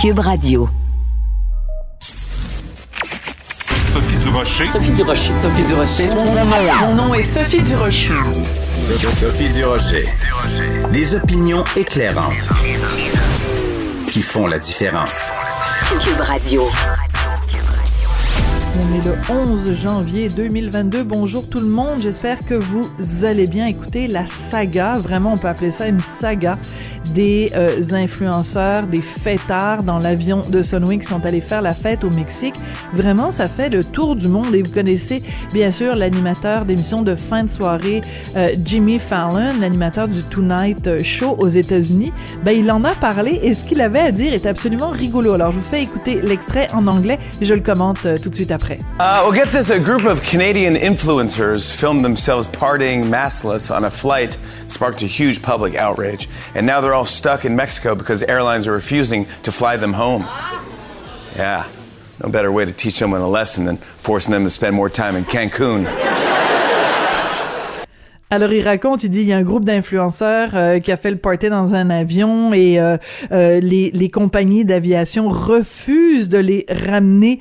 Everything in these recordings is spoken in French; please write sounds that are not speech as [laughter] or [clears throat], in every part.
Cube Radio. Sophie Durocher. Sophie Durocher. Sophie Durocher. Mon nom est Sophie Durocher. Sophie Durocher. Des opinions éclairantes qui font la différence. Cube Radio. On est le 11 janvier 2022. Bonjour tout le monde. J'espère que vous allez bien écouter la saga. Vraiment, on peut appeler ça une saga des euh, influenceurs, des fêtards dans l'avion de Sunwing qui sont allés faire la fête au Mexique. Vraiment, ça fait le tour du monde et vous connaissez bien sûr l'animateur d'émission de fin de soirée, euh, Jimmy Fallon, l'animateur du Tonight Show aux États-Unis. Ben, il en a parlé et ce qu'il avait à dire est absolument rigolo. Alors, je vous fais écouter l'extrait en anglais et je le commente euh, tout de suite après. Uh, get this. A group of Canadian influencers filmed themselves partying maskless on a flight, sparked a huge public outrage. And now they're all stuck in Mexico because airlines are refusing to fly them home. Yeah, no better way to teach someone a lesson than forcing them to spend more time in Cancun. Alors il raconte, il dit il y a un groupe d'influenceurs euh, qui a fait le party dans un avion et euh, euh, les, compagnies d'aviation refusent de les ramener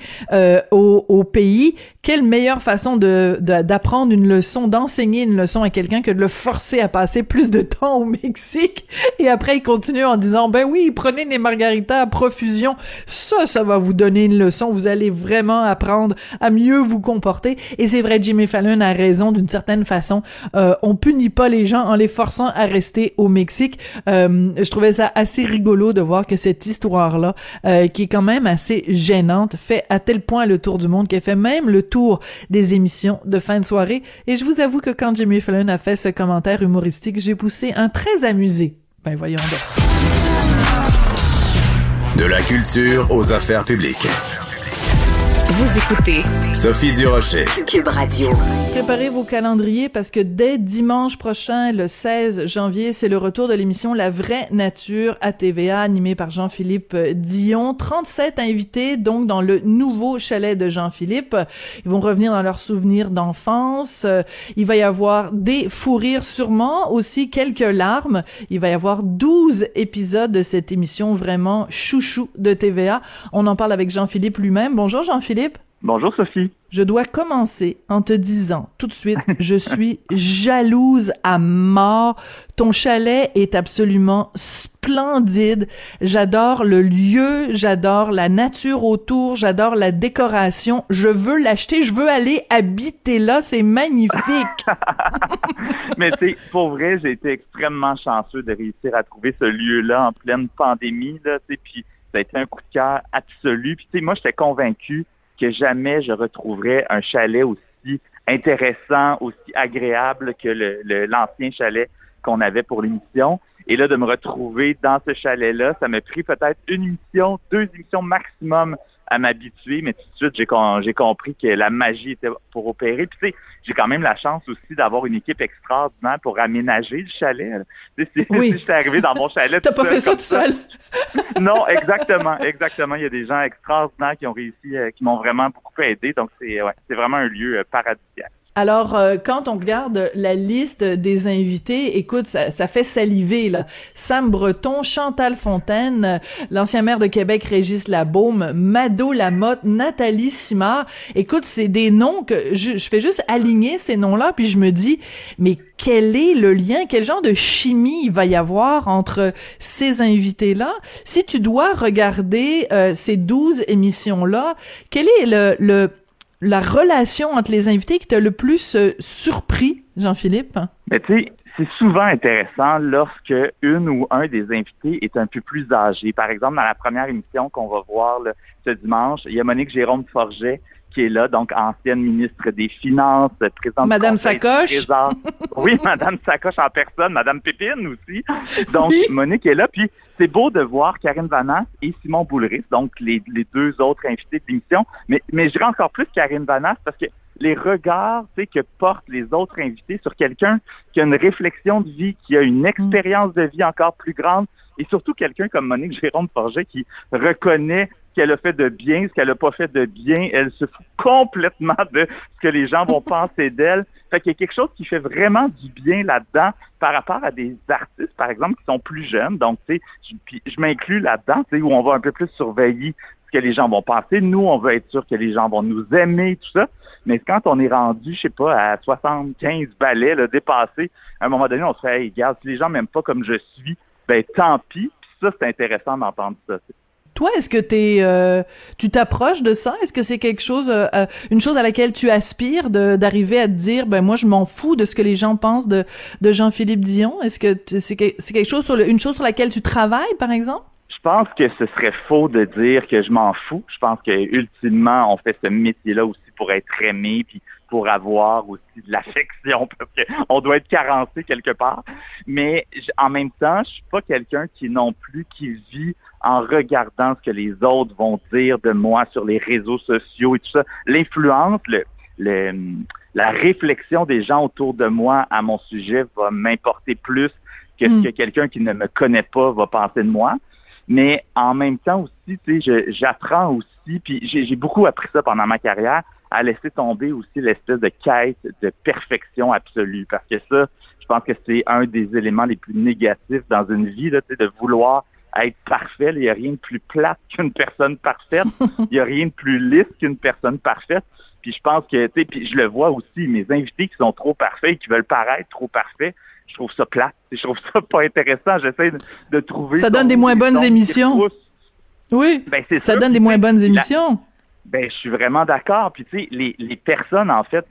au, pays. Quelle meilleure façon de d'apprendre une leçon, d'enseigner une leçon à quelqu'un que de le forcer à passer plus de temps au Mexique Et après il continue en disant ben oui prenez des margaritas à profusion, ça ça va vous donner une leçon, vous allez vraiment apprendre à mieux vous comporter. Et c'est vrai Jimmy Fallon a raison d'une certaine façon. Euh, on punit pas les gens en les forçant à rester au Mexique. Euh, je trouvais ça assez rigolo de voir que cette histoire-là, euh, qui est quand même assez gênante, fait à tel point le tour du monde qu'elle fait même le tour des émissions de fin de soirée. Et je vous avoue que quand Jimmy Fallon a fait ce commentaire humoristique, j'ai poussé un très amusé. Ben voyons. De la culture aux affaires publiques. Vous écoutez Sophie Durocher. Cube Radio. Préparez vos calendriers parce que dès dimanche prochain, le 16 janvier, c'est le retour de l'émission La vraie nature à TVA, animée par Jean-Philippe Dion. 37 invités, donc, dans le nouveau chalet de Jean-Philippe. Ils vont revenir dans leurs souvenirs d'enfance. Il va y avoir des fous rires, sûrement, aussi quelques larmes. Il va y avoir 12 épisodes de cette émission vraiment chouchou de TVA. On en parle avec Jean-Philippe lui-même. Bonjour Jean-Philippe. Bonjour Sophie. Je dois commencer en te disant tout de suite, je suis [laughs] jalouse à mort. Ton chalet est absolument splendide. J'adore le lieu, j'adore la nature autour, j'adore la décoration. Je veux l'acheter, je veux aller habiter là, c'est magnifique. [laughs] Mais tu sais, pour vrai, j'ai été extrêmement chanceux de réussir à trouver ce lieu-là en pleine pandémie, là, puis ça a été un coup de cœur absolu. Puis tu sais, moi, j'étais convaincu que jamais je retrouverais un chalet aussi intéressant, aussi agréable que l'ancien chalet qu'on avait pour l'émission. Et là, de me retrouver dans ce chalet-là, ça m'a pris peut-être une émission, deux émissions maximum à m'habituer, mais tout de suite, j'ai, j'ai compris que la magie était pour opérer. Puis, tu sais, j'ai quand même la chance aussi d'avoir une équipe extraordinaire pour aménager le chalet. Tu sais, oui. si j'étais arrivé dans mon chalet... [laughs] T'as pas fait ça tout seul? non, exactement, exactement. Il y a des gens extraordinaires qui ont réussi, euh, qui m'ont vraiment beaucoup aidé. Donc, c'est, ouais, c'est vraiment un lieu euh, paradisiaque. Alors, euh, quand on regarde la liste des invités, écoute, ça, fait saliver, là. Sam Breton, Chantal Fontaine, l'ancien maire de Québec, Régis Labaume, Mado Lamotte, Nathalie Simard. Écoute, c'est des noms que je, fais juste aligner ces noms-là, puis je me dis, mais quel est le lien, quel genre de chimie il va y avoir entre ces invités-là? Si tu dois regarder euh, ces douze émissions-là, quel est le, le la relation entre les invités qui t'a le plus euh, surpris, Jean-Philippe? Mais tu sais, c'est souvent intéressant lorsque une ou un des invités est un peu plus âgé. Par exemple, dans la première émission qu'on va voir ce dimanche, il y a Monique Jérôme Forget qui est là, donc ancienne ministre des Finances, présidente Madame Sacoche. [laughs] Oui, Madame Sacoche en personne, Madame Pépine aussi. Donc, Oui. Monique est là. Puis, c'est beau de voir Karine Vanasse et Simon Boulris, donc les, les deux autres invités de l'émission. Mais, mais je dirais encore plus Karine Vanasse parce que les regards que portent les autres invités sur quelqu'un qui a une réflexion de vie, qui a une expérience de vie encore plus grande, et surtout quelqu'un comme Monique Jérôme Forget qui reconnaît ce qu'elle a fait de bien, ce qu'elle n'a pas fait de bien. Elle se fout complètement de ce que les gens vont [laughs] penser d'elle. Fait qu'il y a quelque chose qui fait vraiment du bien là-dedans par rapport à des artistes, par exemple, qui sont plus jeunes. Donc, tu sais, je, puis je m'inclus là-dedans, tu sais, où on va un peu plus surveiller ce que les gens vont penser. Nous, on veut être sûr que les gens vont nous aimer, tout ça. Mais quand on est rendu, je sais pas, à 75 balais, là, dépassé, à un moment donné, on se fait, hey, regarde, si les gens m'aiment pas comme je suis, ben tant pis. Puis ça, c'est intéressant d'entendre ça. Toi, est-ce que t'es, euh, tu t'approches de ça? Est-ce que c'est quelque chose, euh, euh, une chose à laquelle tu aspires de- d'arriver à te dire, ben moi, je m'en fous de ce que les gens pensent de, de Jean-Philippe Dion? Est-ce que t- c'est que- c'est quelque chose sur le- une chose sur laquelle tu travailles, par exemple? Je pense que ce serait faux de dire que je m'en fous. Je pense que ultimement, on fait ce métier-là aussi pour être aimé, puis pour avoir aussi de l'affection, [laughs] parce qu'on doit être carencé quelque part. Mais en même temps, je suis pas quelqu'un qui non plus qui vit en regardant ce que les autres vont dire de moi sur les réseaux sociaux et tout ça. L'influence, le, le, la réflexion des gens autour de moi à mon sujet va m'importer plus que ce Mm. que quelqu'un qui ne me connaît pas va penser de moi. Mais en même temps aussi, tu sais, j'apprends aussi, puis j'ai beaucoup appris ça pendant ma carrière, à laisser tomber aussi l'espèce de quête de perfection absolue. Parce que ça, je pense que c'est un des éléments les plus négatifs dans une vie, là, de vouloir être parfait. Il n'y a rien de plus plate [laughs] qu'une personne parfaite. Il n'y a rien de plus lisse qu'une personne parfaite. Puis je pense que, tu sais, puis je le vois aussi, mes invités qui sont trop parfaits et qui veulent paraître trop parfaits, je trouve ça plate. Je trouve ça pas intéressant. J'essaie de, de trouver... Ça donne des moins bonnes émissions. Oui. Ben, Ça sûr. donne des moins bonnes émissions. Ben, je suis vraiment d'accord. Puis, tu sais, les, les personnes, en fait,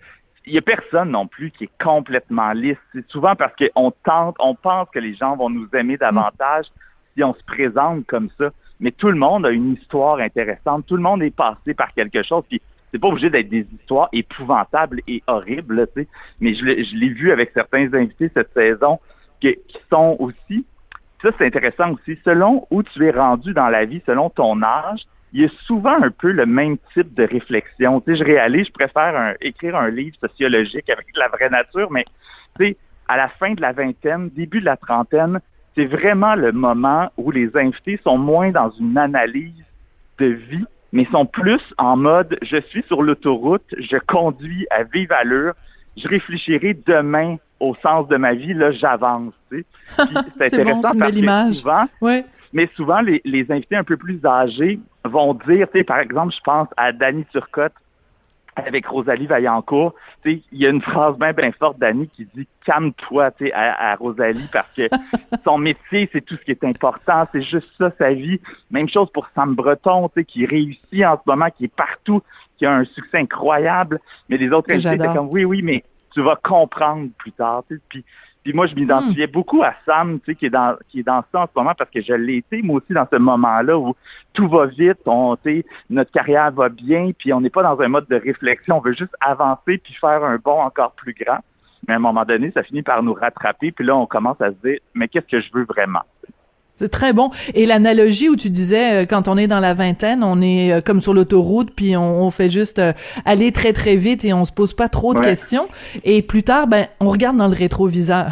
il y a personne non plus qui est complètement lisse. C'est souvent parce qu'on tente, on pense que les gens vont nous aimer davantage si on se présente comme ça. Mais tout le monde a une histoire intéressante. Tout le monde est passé par quelque chose. Puis, c'est pas obligé d'être des histoires épouvantables et horribles, tu sais. Mais je l'ai vu avec certains invités cette saison qui sont aussi ça, c'est intéressant aussi. Selon où tu es rendu dans la vie, selon ton âge, il y a souvent un peu le même type de réflexion. Tu sais, je réalise, je préfère un- écrire un livre sociologique avec la vraie nature, mais tu sais, à la fin de la vingtaine, début de la trentaine, c'est vraiment le moment où les invités sont moins dans une analyse de vie, mais sont plus en mode je suis sur l'autoroute, je conduis à vive allure, je réfléchirai demain au sens de ma vie, là, j'avance. Tu sais. Puis [laughs] C'est bon, intéressant c'est une parce belle que image. souvent, Ouais. mais souvent, les, les invités un peu plus âgés vont dire, tu sais, par exemple, je pense à Danny Turcotte avec Rosalie Vaillancourt, tu sais, il y a une phrase bien, bien forte d'Annie qui dit « calme-toi » tu sais, à, à Rosalie parce que [laughs] son métier, c'est tout ce qui est important, c'est juste ça, sa vie. Même chose pour Sam Breton, tu sais, qui réussit en ce moment, qui est partout, qui a un succès incroyable, mais les autres invités étaient comme « oui, oui, mais tu vas comprendre plus tard », tu sais, puis puis moi, je m'identifiais beaucoup à Sam, tu sais, qui est dans qui est dans ça en ce moment parce que je l'ai été moi aussi dans ce moment-là où tout va vite, on, tu sais, notre carrière va bien, puis on n'est pas dans un mode de réflexion, on veut juste avancer puis faire un bond encore plus grand. Mais à un moment donné, ça finit par nous rattraper, puis là, on commence à se dire, mais qu'est-ce que je veux vraiment? C'est très bon. Et l'analogie où tu disais, euh, quand on est dans la vingtaine, on est euh, comme sur l'autoroute, puis on, on fait juste euh, aller très très vite et on se pose pas trop de Ouais. questions. Et plus tard, ben, on regarde dans le rétroviseur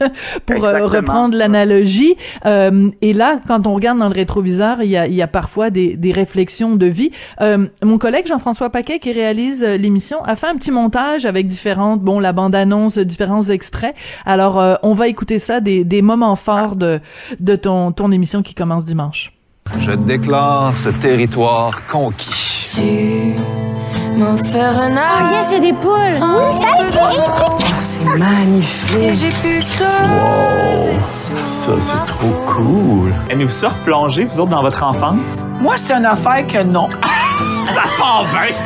[laughs] pour reprendre l'analogie. Euh, et là, quand on regarde dans le rétroviseur, il y a, il y a parfois des, des réflexions de vie. Euh, mon collègue Jean-François Paquet, qui réalise l'émission, a fait un petit montage avec différentes, bon, la bande-annonce, différents extraits. Alors, euh, on va écouter ça, des, des moments forts de, de ton, ton émission qui commence dimanche. Je déclare ce territoire conquis. Tu m'as offert un Oh yes, il y a des poules! C'est magnifique. J'ai pu creuser sous Ça, c'est trop cool. Aimez-vous ça replonger, vous autres, dans votre enfance? Moi, c'est une affaire que non. [laughs]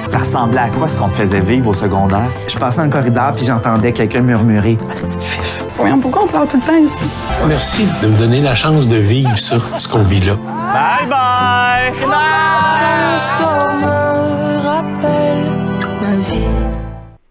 Ça ressemblait à quoi ce qu'on te faisait vivre au secondaire? Je passais dans le corridor puis j'entendais quelqu'un murmurer. Ah, c'est fif. Voyons, pourquoi on parle tout le temps ici? Merci de me donner la chance de vivre ça, ce qu'on vit là. Bye bye! Me rappelle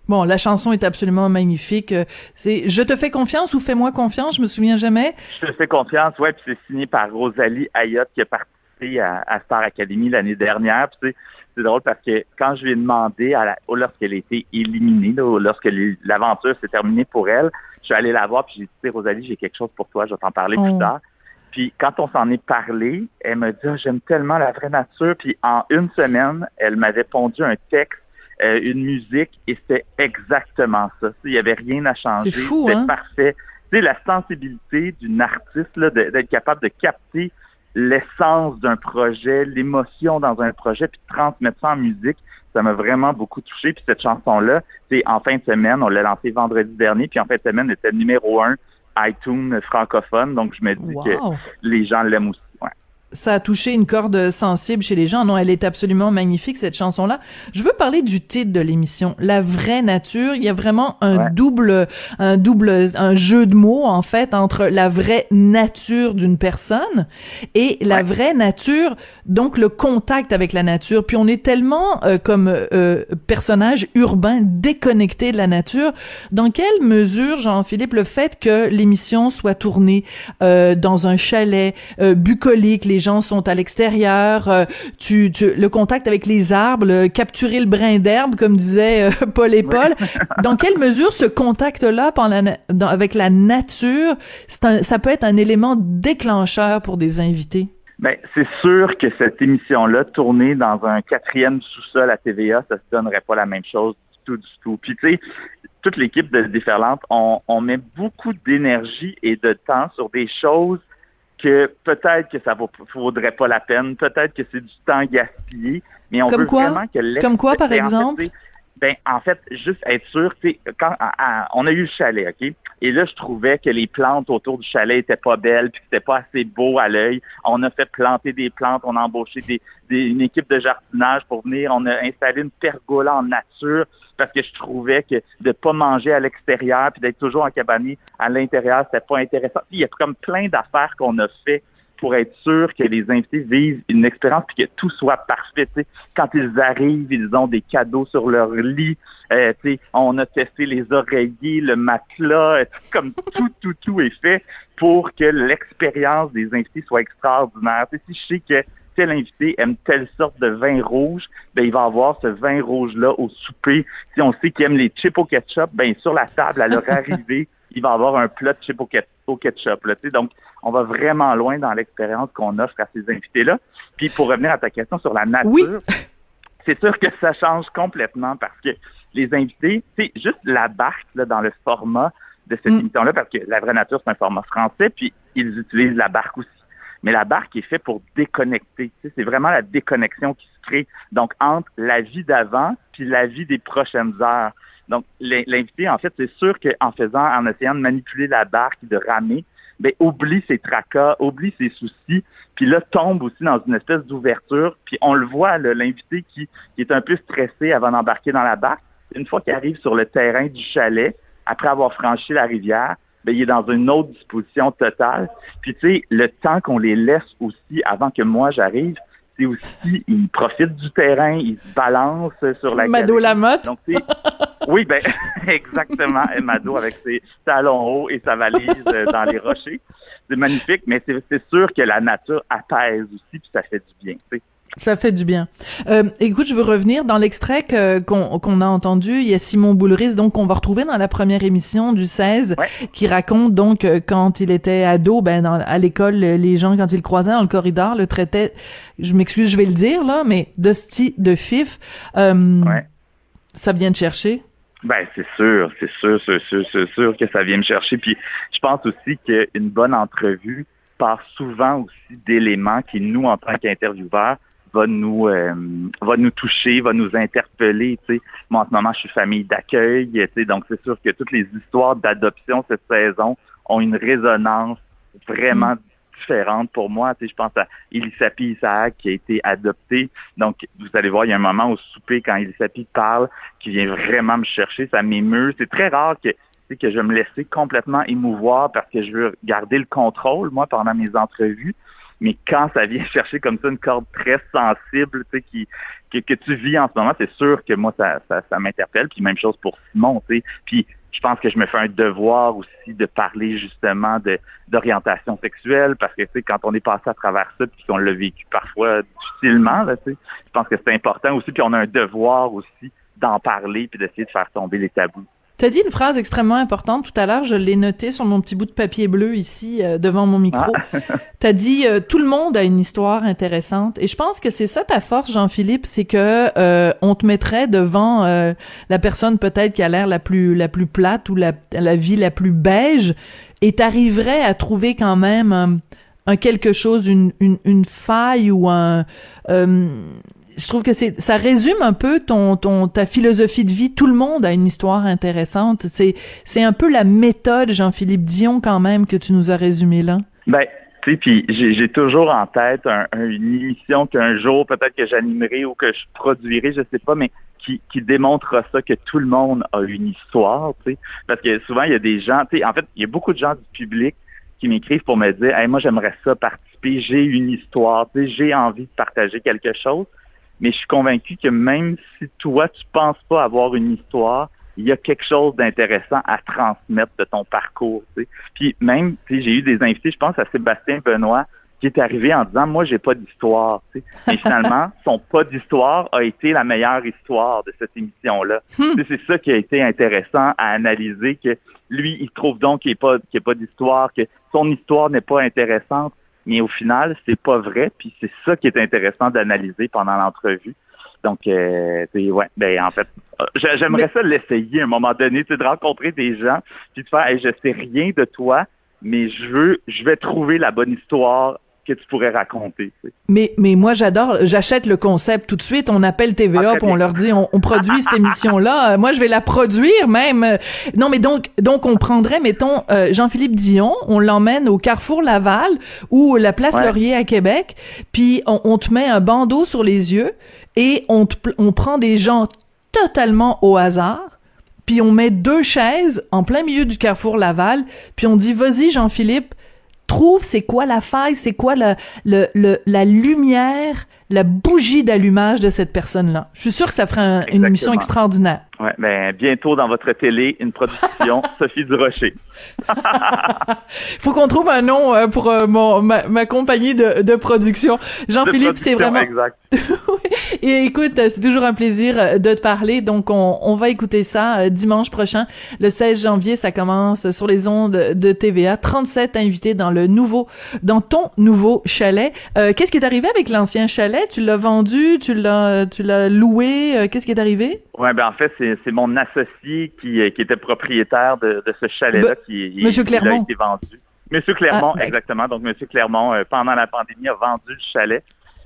Bon, la chanson est absolument magnifique. C'est Je te fais confiance ou Fais-moi confiance, je me souviens jamais. Je te fais confiance, ouais, puis c'est signé par Rosalie Ayotte qui a participé à, Star Academy l'année dernière. Puis c'est drôle parce que quand je lui ai demandé, lorsqu'elle a été éliminée, lorsque l'aventure s'est terminée pour elle, je suis allé la voir puis j'ai dit, Rosalie, j'ai quelque chose pour toi, je vais t'en parler plus oh. tard. Puis quand on s'en est parlé, elle m'a dit, ah, j'aime tellement la vraie nature. Puis en une semaine, elle m'a répondu un texte euh, une musique et c'était exactement ça. Il n'y avait rien à changer. C'était hein? parfait. C'est la sensibilité d'une artiste d'être capable de capter l'essence d'un projet, l'émotion dans un projet, puis de transmettre ça en musique, ça m'a vraiment beaucoup touché. Puis cette chanson-là, c'est en fin de semaine, on l'a lancée vendredi dernier, puis en fin de semaine, elle était numéro un iTunes francophone, donc je me dis que les gens l'aiment aussi ça a touché une corde sensible chez les gens. Non, elle est absolument magnifique, cette chanson-là. Je veux parler du titre de l'émission, La vraie nature. Il y a vraiment un double, un double, un jeu de mots, en fait, entre la vraie nature d'une personne et la vraie nature, donc le contact avec la nature. Puis on est tellement, euh, comme euh, personnage urbain, déconnecté de la nature. Dans quelle mesure, Jean-Philippe, le fait que l'émission soit tournée euh, dans un chalet bucolique, les gens sont à l'extérieur, euh, tu, le contact avec les arbres, capturer le brin d'herbe, comme disait euh, [laughs] Paul et Paul. Dans quelle mesure ce contact-là avec la nature, ça peut être un élément déclencheur pour des invités? Ben, c'est sûr que cette émission-là, tournée dans un quatrième sous-sol à TVA, ça se donnerait pas la même chose du tout, du tout. Puis tu sais, toute l'équipe de Déferlante, on, on met beaucoup d'énergie et de temps sur des choses que peut-être que ça ne vaudrait pas la peine, peut-être que c'est du temps gaspillé, mais on Comme veut quoi? vraiment que Comme quoi, par exemple? Ben, en fait, juste être sûr, quand on a eu le chalet, OK? Et là, je trouvais que les plantes autour du chalet étaient pas belles, puis c'était pas assez beau à l'œil. On a fait planter des plantes, on a embauché des, une équipe de jardinage pour venir, on a installé une pergola en nature parce que je trouvais que de pas manger à l'extérieur puis d'être toujours en cabane à l'intérieur, c'était pas intéressant. il y a comme plein d'affaires qu'on a fait pour être sûr que les invités vivent une expérience puis que tout soit parfait. Quand ils arrivent, ils ont des cadeaux sur leur lit. Euh, on a testé les oreillers, le matelas, [laughs] comme tout, tout, tout est fait pour que l'expérience des invités soit extraordinaire. si je sais que tel invité aime telle sorte de vin rouge, ben il va avoir ce vin rouge-là au souper. Si on sait qu'il aime les chips au ketchup, ben sur la table, à leur [laughs] arrivée, il va avoir un plat de chips au ketchup. Là, donc, on va vraiment loin dans l'expérience qu'on offre à ces invités-là. Puis pour revenir à ta question sur la nature, [laughs] c'est sûr que ça change complètement parce que les invités, c'est juste la barque là, dans le format de cette mm. émission-là, parce que la vraie nature, c'est un format français, puis ils utilisent la barque aussi. Mais la barque est faite pour déconnecter. C'est vraiment la déconnexion qui se crée. Donc, entre la vie d'avant puis la vie des prochaines heures. Donc, l'invité, en fait, c'est sûr qu'en faisant, en essayant de manipuler la barque, de ramer, oublie ses tracas, oublie ses soucis, puis là, tombe aussi dans une espèce d'ouverture. Puis on le voit, l'invité qui, qui est un peu stressé avant d'embarquer dans la barque, une fois qu'il arrive sur le terrain du chalet, après avoir franchi la rivière, ben, il est dans une autre disposition totale. Puis tu sais, le temps qu'on les laisse aussi avant que moi j'arrive, c'est aussi, ils profitent du terrain, ils se balancent sur la Mado Lamotte. Donc, oui, ben [laughs] exactement, Mado avec ses talons hauts et sa valise euh, dans les rochers. C'est magnifique, mais c'est sûr que la nature apaise aussi, puis ça fait du bien. Ça fait du bien. Euh, écoute, je veux revenir dans l'extrait qu'on a entendu. Il y a Simon Boulris, donc qu'on va retrouver dans la première émission du 16, qui raconte donc euh, quand il était ado, ben dans, à l'école, les gens quand ils le croisaient dans le corridor le traitaient. Je m'excuse, je vais le dire là, mais d'hostie de fif. Euh, Ça vient de chercher? Ben c'est sûr, c'est sûr, c'est sûr, c'est sûr que ça vient me chercher. Puis je pense aussi qu'une bonne entrevue part souvent aussi d'éléments qui nous en tant qu'intervieweurs va nous euh, va nous toucher, va nous interpeller. Tu sais. Moi, en ce moment, je suis famille d'accueil, tu sais, donc c'est sûr que toutes les histoires d'adoption cette saison ont une résonance vraiment mm. différente pour moi. Tu sais, je pense à Elisapi Isaac qui a été adopté. Donc, vous allez voir, il y a un moment au souper quand Elisapi parle qui vient vraiment me chercher, ça m'émeut. C'est très rare que que je me laisser complètement émouvoir parce que je veux garder le contrôle, moi, pendant mes entrevues. Mais quand ça vient [laughs] chercher comme ça une corde très sensible, tu sais, qui que, que, tu vis en ce moment, c'est sûr que moi, ça, ça, ça m'interpelle. Puis même chose pour Simon, tu sais. Puis je pense que je me fais un devoir aussi de parler justement de d'orientation sexuelle parce que tu sais quand on est passé à travers ça puis qu'on l'a vécu parfois difficilement là tu sais je pense que c'est important aussi puis on a un devoir aussi d'en parler puis d'essayer de faire tomber les tabous T'as dit une phrase extrêmement importante tout à l'heure, je l'ai notée sur mon petit bout de papier bleu ici euh, devant mon micro. Ah. [laughs] T'as dit euh, tout le monde a une histoire intéressante et je pense que c'est ça ta force Jean-Philippe, c'est que euh, on te mettrait devant la personne peut-être qui a l'air la plus la plus plate ou la, la vie la plus beige et t'arriverais à trouver quand même un, un quelque chose, une, une, une faille ou un je trouve que c'est ça résume un peu ton ton ta philosophie de vie. Tout le monde a une histoire intéressante. C'est c'est un peu la méthode Jean-Philippe Dion quand même que tu nous as résumé là. Ben puis j'ai toujours en tête une émission qu'un jour peut-être que j'animerai ou que je produirai, je sais pas, mais qui, qui démontrera ça que tout le monde a une histoire, tu sais, parce que souvent il y a des gens, tu en fait, il y a beaucoup de gens du public qui m'écrivent pour me dire, hey, moi j'aimerais ça participer, j'ai une histoire, j'ai envie de partager quelque chose mais je suis convaincu que même si toi, tu penses pas avoir une histoire, il y a quelque chose d'intéressant à transmettre de ton parcours. Tu sais. Puis même, tu j'ai eu des invités, je pense à Sébastien Benoît, qui est arrivé en disant Moi, j'ai pas d'histoire. Tu sais. Mais finalement, [laughs] son pas d'histoire a été la meilleure histoire de cette émission-là. Hmm. C'est ça qui a été intéressant à analyser, que lui, il trouve donc qu'il n'y a pas, pas d'histoire, que son histoire n'est pas intéressante mais au final, c'est pas vrai. Puis c'est ça qui est intéressant d'analyser pendant l'entrevue. Donc, euh, ouais, ben en fait, euh, j'aimerais ça l'essayer à un moment donné, de rencontrer des gens, puis de faire, hey, je sais rien de toi, mais je veux, je vais trouver la bonne histoire que tu pourrais raconter. Mais mais moi j'adore, j'achète le concept tout de suite. On appelle TVA, ah, on leur dit on, produit cette émission là. Euh, [laughs] moi je vais la produire même. Non mais donc donc on prendrait mettons euh, Jean-Philippe Dion, on l'emmène au Carrefour Laval ou la Place Laurier à Québec, puis on, te met un bandeau sur les yeux et on on prend des gens totalement au hasard puis on met deux chaises en plein milieu du carrefour Laval, puis on dit vas-y Jean-Philippe, trouve c'est quoi la faille, c'est quoi la, le, le, la lumière, la bougie d'allumage de cette personne-là. Je suis sûr que ça ferait une émission extraordinaire. Ouais, ben bientôt dans votre télé, une production [laughs] Sophie Durocher. [laughs] Faut qu'on trouve un nom euh, pour euh, mon ma, ma, compagnie de, de production. Jean-Philippe, c'est vraiment. Exact. [laughs] Et écoute, c'est toujours un plaisir euh, de te parler. Donc on, on va écouter ça dimanche prochain, le 16 janvier. Ça commence sur les ondes de TVA. 37 invités dans le nouveau, dans ton nouveau chalet. Qu'est-ce qui est arrivé avec l'ancien chalet? Tu l'as vendu? Tu l'as, tu l'as loué? Qu'est-ce qui est arrivé? Ouais, ben en fait c'est mon associé qui, qui, était propriétaire de, ce chalet-là qui, Monsieur a été vendu. Monsieur Clermont, ah, exactement. Donc, Monsieur Clermont, euh, pendant la pandémie, a vendu le chalet.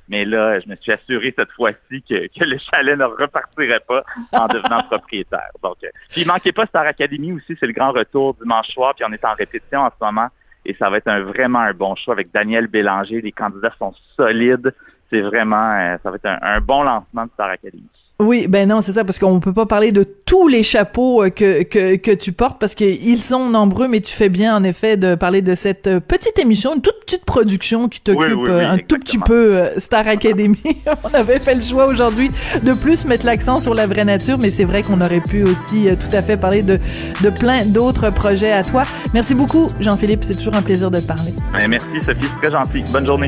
Mais là, je me suis assuré cette fois-ci que, le chalet ne repartirait pas en devenant [laughs] propriétaire. Donc, euh, puis il manquait pas Star Academy aussi, c'est le grand retour dimanche soir, puis on est en répétition en ce moment. Et ça va être un, vraiment un bon choix avec Daniel Bélanger. Les candidats sont solides. C'est vraiment, euh, ça va être un bon lancement de Star Academy. Oui, ben non, c'est ça, parce qu'on peut pas parler de tous les chapeaux euh, que, que, que tu portes, parce qu'ils sont nombreux, mais tu fais bien, en effet, de parler de cette euh, petite émission, une toute petite production qui t'occupe euh, un tout petit peu Star Academy. [laughs] on avait fait le choix aujourd'hui de plus mettre l'accent sur la vraie nature, mais c'est vrai qu'on aurait pu aussi tout à fait parler de, de plein d'autres projets à toi. Merci beaucoup, Jean-Philippe, c'est toujours un plaisir de te parler. Ben, merci, Sophie, c'est très gentil. Bonne journée.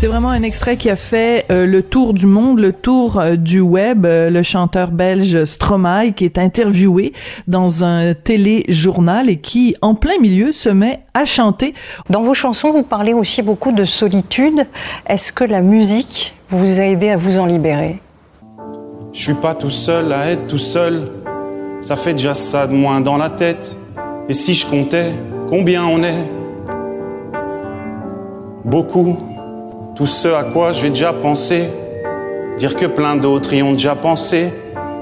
C'est vraiment un extrait qui a fait euh, le tour du monde, le tour euh, du web. Euh, le chanteur belge Stromae qui est interviewé dans un téléjournal et qui, en plein milieu, se met à chanter. Dans vos chansons, vous parlez aussi beaucoup de solitude. Est-ce que la musique vous a aidé à vous en libérer? Je suis pas tout seul à être tout seul. Ça fait déjà ça de moins dans la tête. Et si je comptais combien on est? Beaucoup tout ce à quoi j'ai déjà pensé, dire que plein d'autres y ont déjà pensé,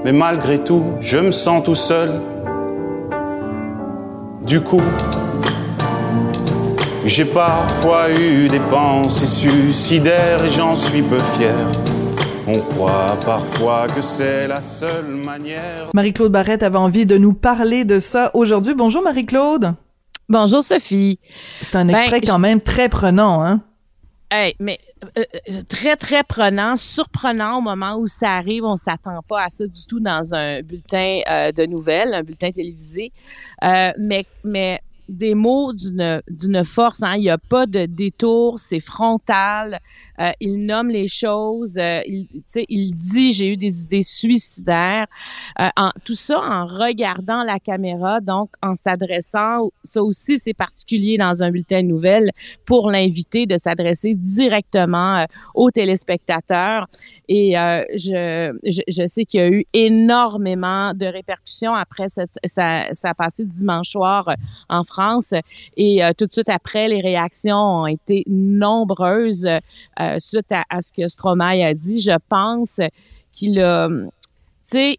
mais malgré tout, je me sens tout seul. Du coup, j'ai parfois eu des pensées suicidaires et j'en suis peu fier. On croit parfois que c'est la seule manière. Marie-Claude Barrette avait envie de nous parler de ça aujourd'hui. Bonjour Marie-Claude. Bonjour Sophie. C'est un extrait quand même très prenant, hein? Hey, mais très, très prenant, surprenant au moment où ça arrive. On s'attend pas à ça du tout dans un bulletin euh, de nouvelles, un bulletin télévisé. mais, mais des mots d'une d'une force. Hein. Il n'y a pas de détour, c'est frontal. Euh, il nomme les choses. Euh, il, il dit j'ai eu des idées suicidaires. Euh, en, tout ça en regardant la caméra, donc en s'adressant. Ça aussi c'est particulier dans un bulletin de nouvelles pour l'inviter de s'adresser directement aux téléspectateurs. Et je, je, je, sais qu'il y a eu énormément de répercussions après cette, ça, ça a passé dimanche soir en France et euh, tout de suite après, les réactions ont été nombreuses euh, suite à, ce que Stromae a dit. Je pense qu'il a, tu sais,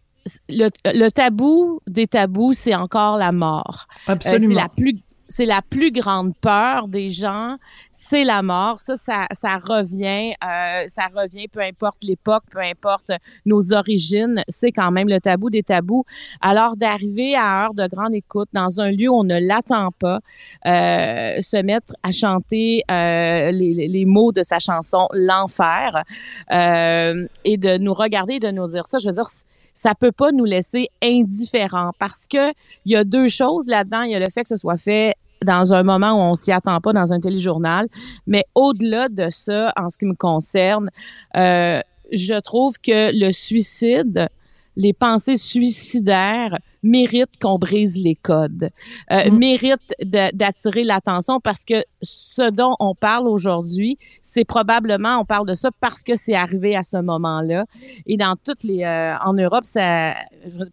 le, tabou des tabous, c'est encore la mort. Euh, Absolument. c'est la plus c'est la plus grande peur des gens, c'est la mort. Ça, ça, ça revient, euh, ça revient, peu importe l'époque, peu importe nos origines, c'est quand même le tabou des tabous. Alors d'arriver à heure de grande écoute dans un lieu où on ne l'attend pas, euh, se mettre à chanter euh, les, les, mots de sa chanson L'enfer euh, et de nous regarder de nous dire ça, je veux dire ça peut pas nous laisser indifférents parce que il y a deux choses là-dedans. Il y a le fait que ce soit fait dans un moment où on s'y attend pas dans un téléjournal, mais au-delà de ça, en ce qui me concerne, euh, je trouve que le suicide, les pensées suicidaires mérite qu'on brise les codes, euh, mm. mérite d'attirer l'attention parce que ce dont on parle aujourd'hui, c'est probablement on parle de ça parce que c'est arrivé à ce moment-là. Et dans toutes les euh, en Europe, ça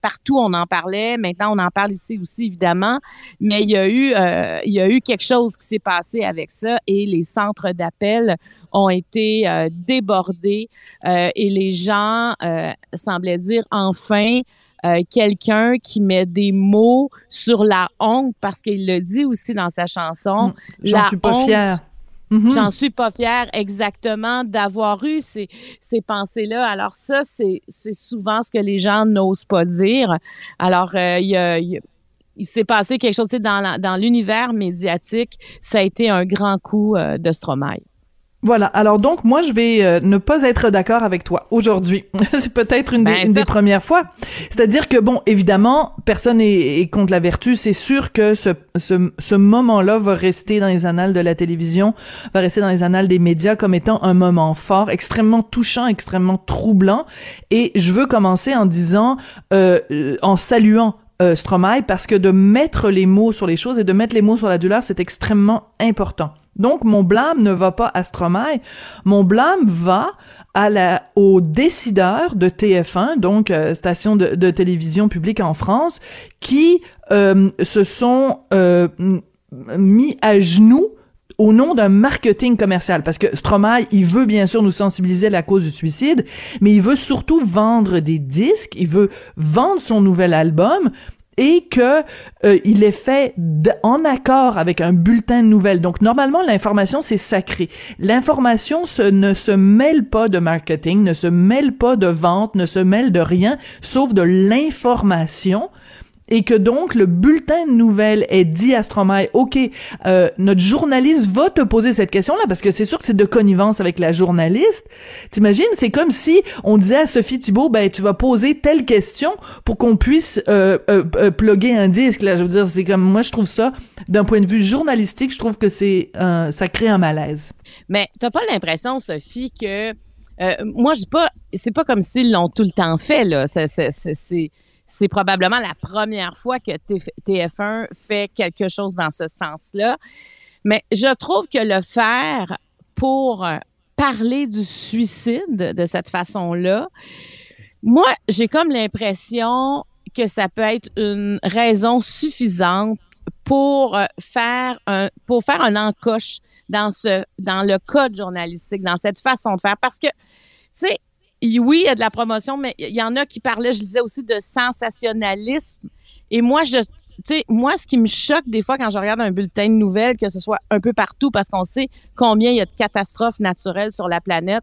partout on en parlait. Maintenant, on en parle ici aussi évidemment, mais il y a eu euh, il y a eu quelque chose qui s'est passé avec ça et les centres d'appel ont été euh, débordés et les gens semblaient dire enfin euh, quelqu'un qui met des mots sur la honte parce qu'il le dit aussi dans sa chanson. Mm. J'en suis pas fière. Mm-hmm. J'en suis pas fière exactement d'avoir eu ces, ces pensées-là. Alors ça, c'est souvent ce que les gens n'osent pas dire. Alors, euh, il il s'est passé quelque chose dans, dans l'univers médiatique. Ça a été un grand coup euh, de Stromae. Voilà. Alors donc, moi, je vais euh, ne pas être d'accord avec toi aujourd'hui. [laughs] c'est peut-être une, ben, des, premières fois. C'est-à-dire que bon, évidemment, personne est, contre la vertu. C'est sûr que ce, ce, ce moment-là va rester dans les annales de la télévision, va rester dans les annales des médias comme étant un moment fort, extrêmement touchant, extrêmement troublant. Et je veux commencer en disant, euh, en saluant euh, Stromae, parce que de mettre les mots sur les choses et de mettre les mots sur la douleur, c'est extrêmement important. Donc, mon blâme ne va pas à Stromae. Mon blâme va à la, aux décideurs de TF1, donc euh, station de, télévision publique en France, qui euh, se sont euh, mis à genoux au nom d'un marketing commercial. Parce que Stromae, il veut bien sûr nous sensibiliser à la cause du suicide, mais il veut surtout vendre des disques, il veut vendre son nouvel album, et que euh, est fait en accord avec un bulletin de nouvelles. Donc normalement l'information c'est sacré. L'information ne se mêle pas de marketing, ne se mêle pas de vente, ne se mêle de rien sauf de l'information et que donc le bulletin de nouvelles est dit à Stromae, OK, euh, notre journaliste va te poser cette question-là, parce que c'est sûr que c'est de connivence avec la journaliste. T'imagines, c'est comme si on disait à Sophie Thibault, ben tu vas poser telle question pour qu'on puisse euh, euh, euh plugger un disque. Là, je veux dire, c'est comme moi je trouve ça, d'un point de vue journalistique, je trouve que c'est ça crée un malaise. Mais t'as pas l'impression, Sophie, que euh, moi je dis pas, c'est pas comme s'ils l'ont tout le temps fait là. C'est c'est probablement la première fois que TF1 fait quelque chose dans ce sens-là. Mais je trouve que le faire pour euh, parler du suicide de cette façon-là, moi, j'ai comme l'impression que ça peut être une raison suffisante pour euh, faire un pour faire encoche dans ce dans le code journalistique, dans cette façon de faire parce que tu sais oui, il y a de la promotion, mais il y en a qui parlaient, je disais aussi, de sensationnalisme. Et moi, je, tu sais, moi, ce qui me choque des fois quand je regarde un bulletin de nouvelles, que ce soit un peu partout, parce qu'on sait combien il y a de catastrophes naturelles sur la planète.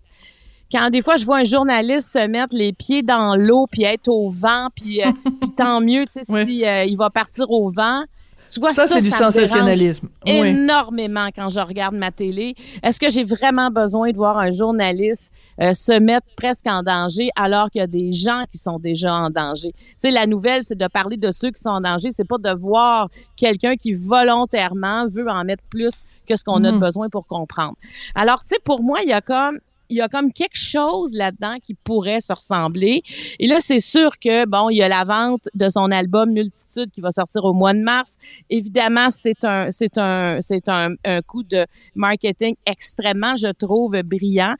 Quand des fois je vois un journaliste se mettre les pieds dans l'eau puis être au vent puis, euh, [laughs] tant mieux tu sais si euh, il va partir au vent tu vois, ça, c'est du sensationnalisme. Énormément quand je regarde ma télé. Est-ce que j'ai vraiment besoin de voir un journaliste euh, se mettre presque en danger alors qu'il y a des gens qui sont déjà en danger? Tu sais, la nouvelle, c'est de parler de ceux qui sont en danger. C'est pas de voir quelqu'un qui volontairement veut en mettre plus que ce qu'on a mm-hmm. besoin pour comprendre. Alors, tu sais, pour moi, il y a comme il y a comme quelque chose là-dedans qui pourrait se ressembler. Et là, c'est sûr que, bon, il y a la vente de son album Multitude qui va sortir au mois de mars. Évidemment, c'est un, c'est un, c'est un, un coup de marketing extrêmement, je trouve, brillant.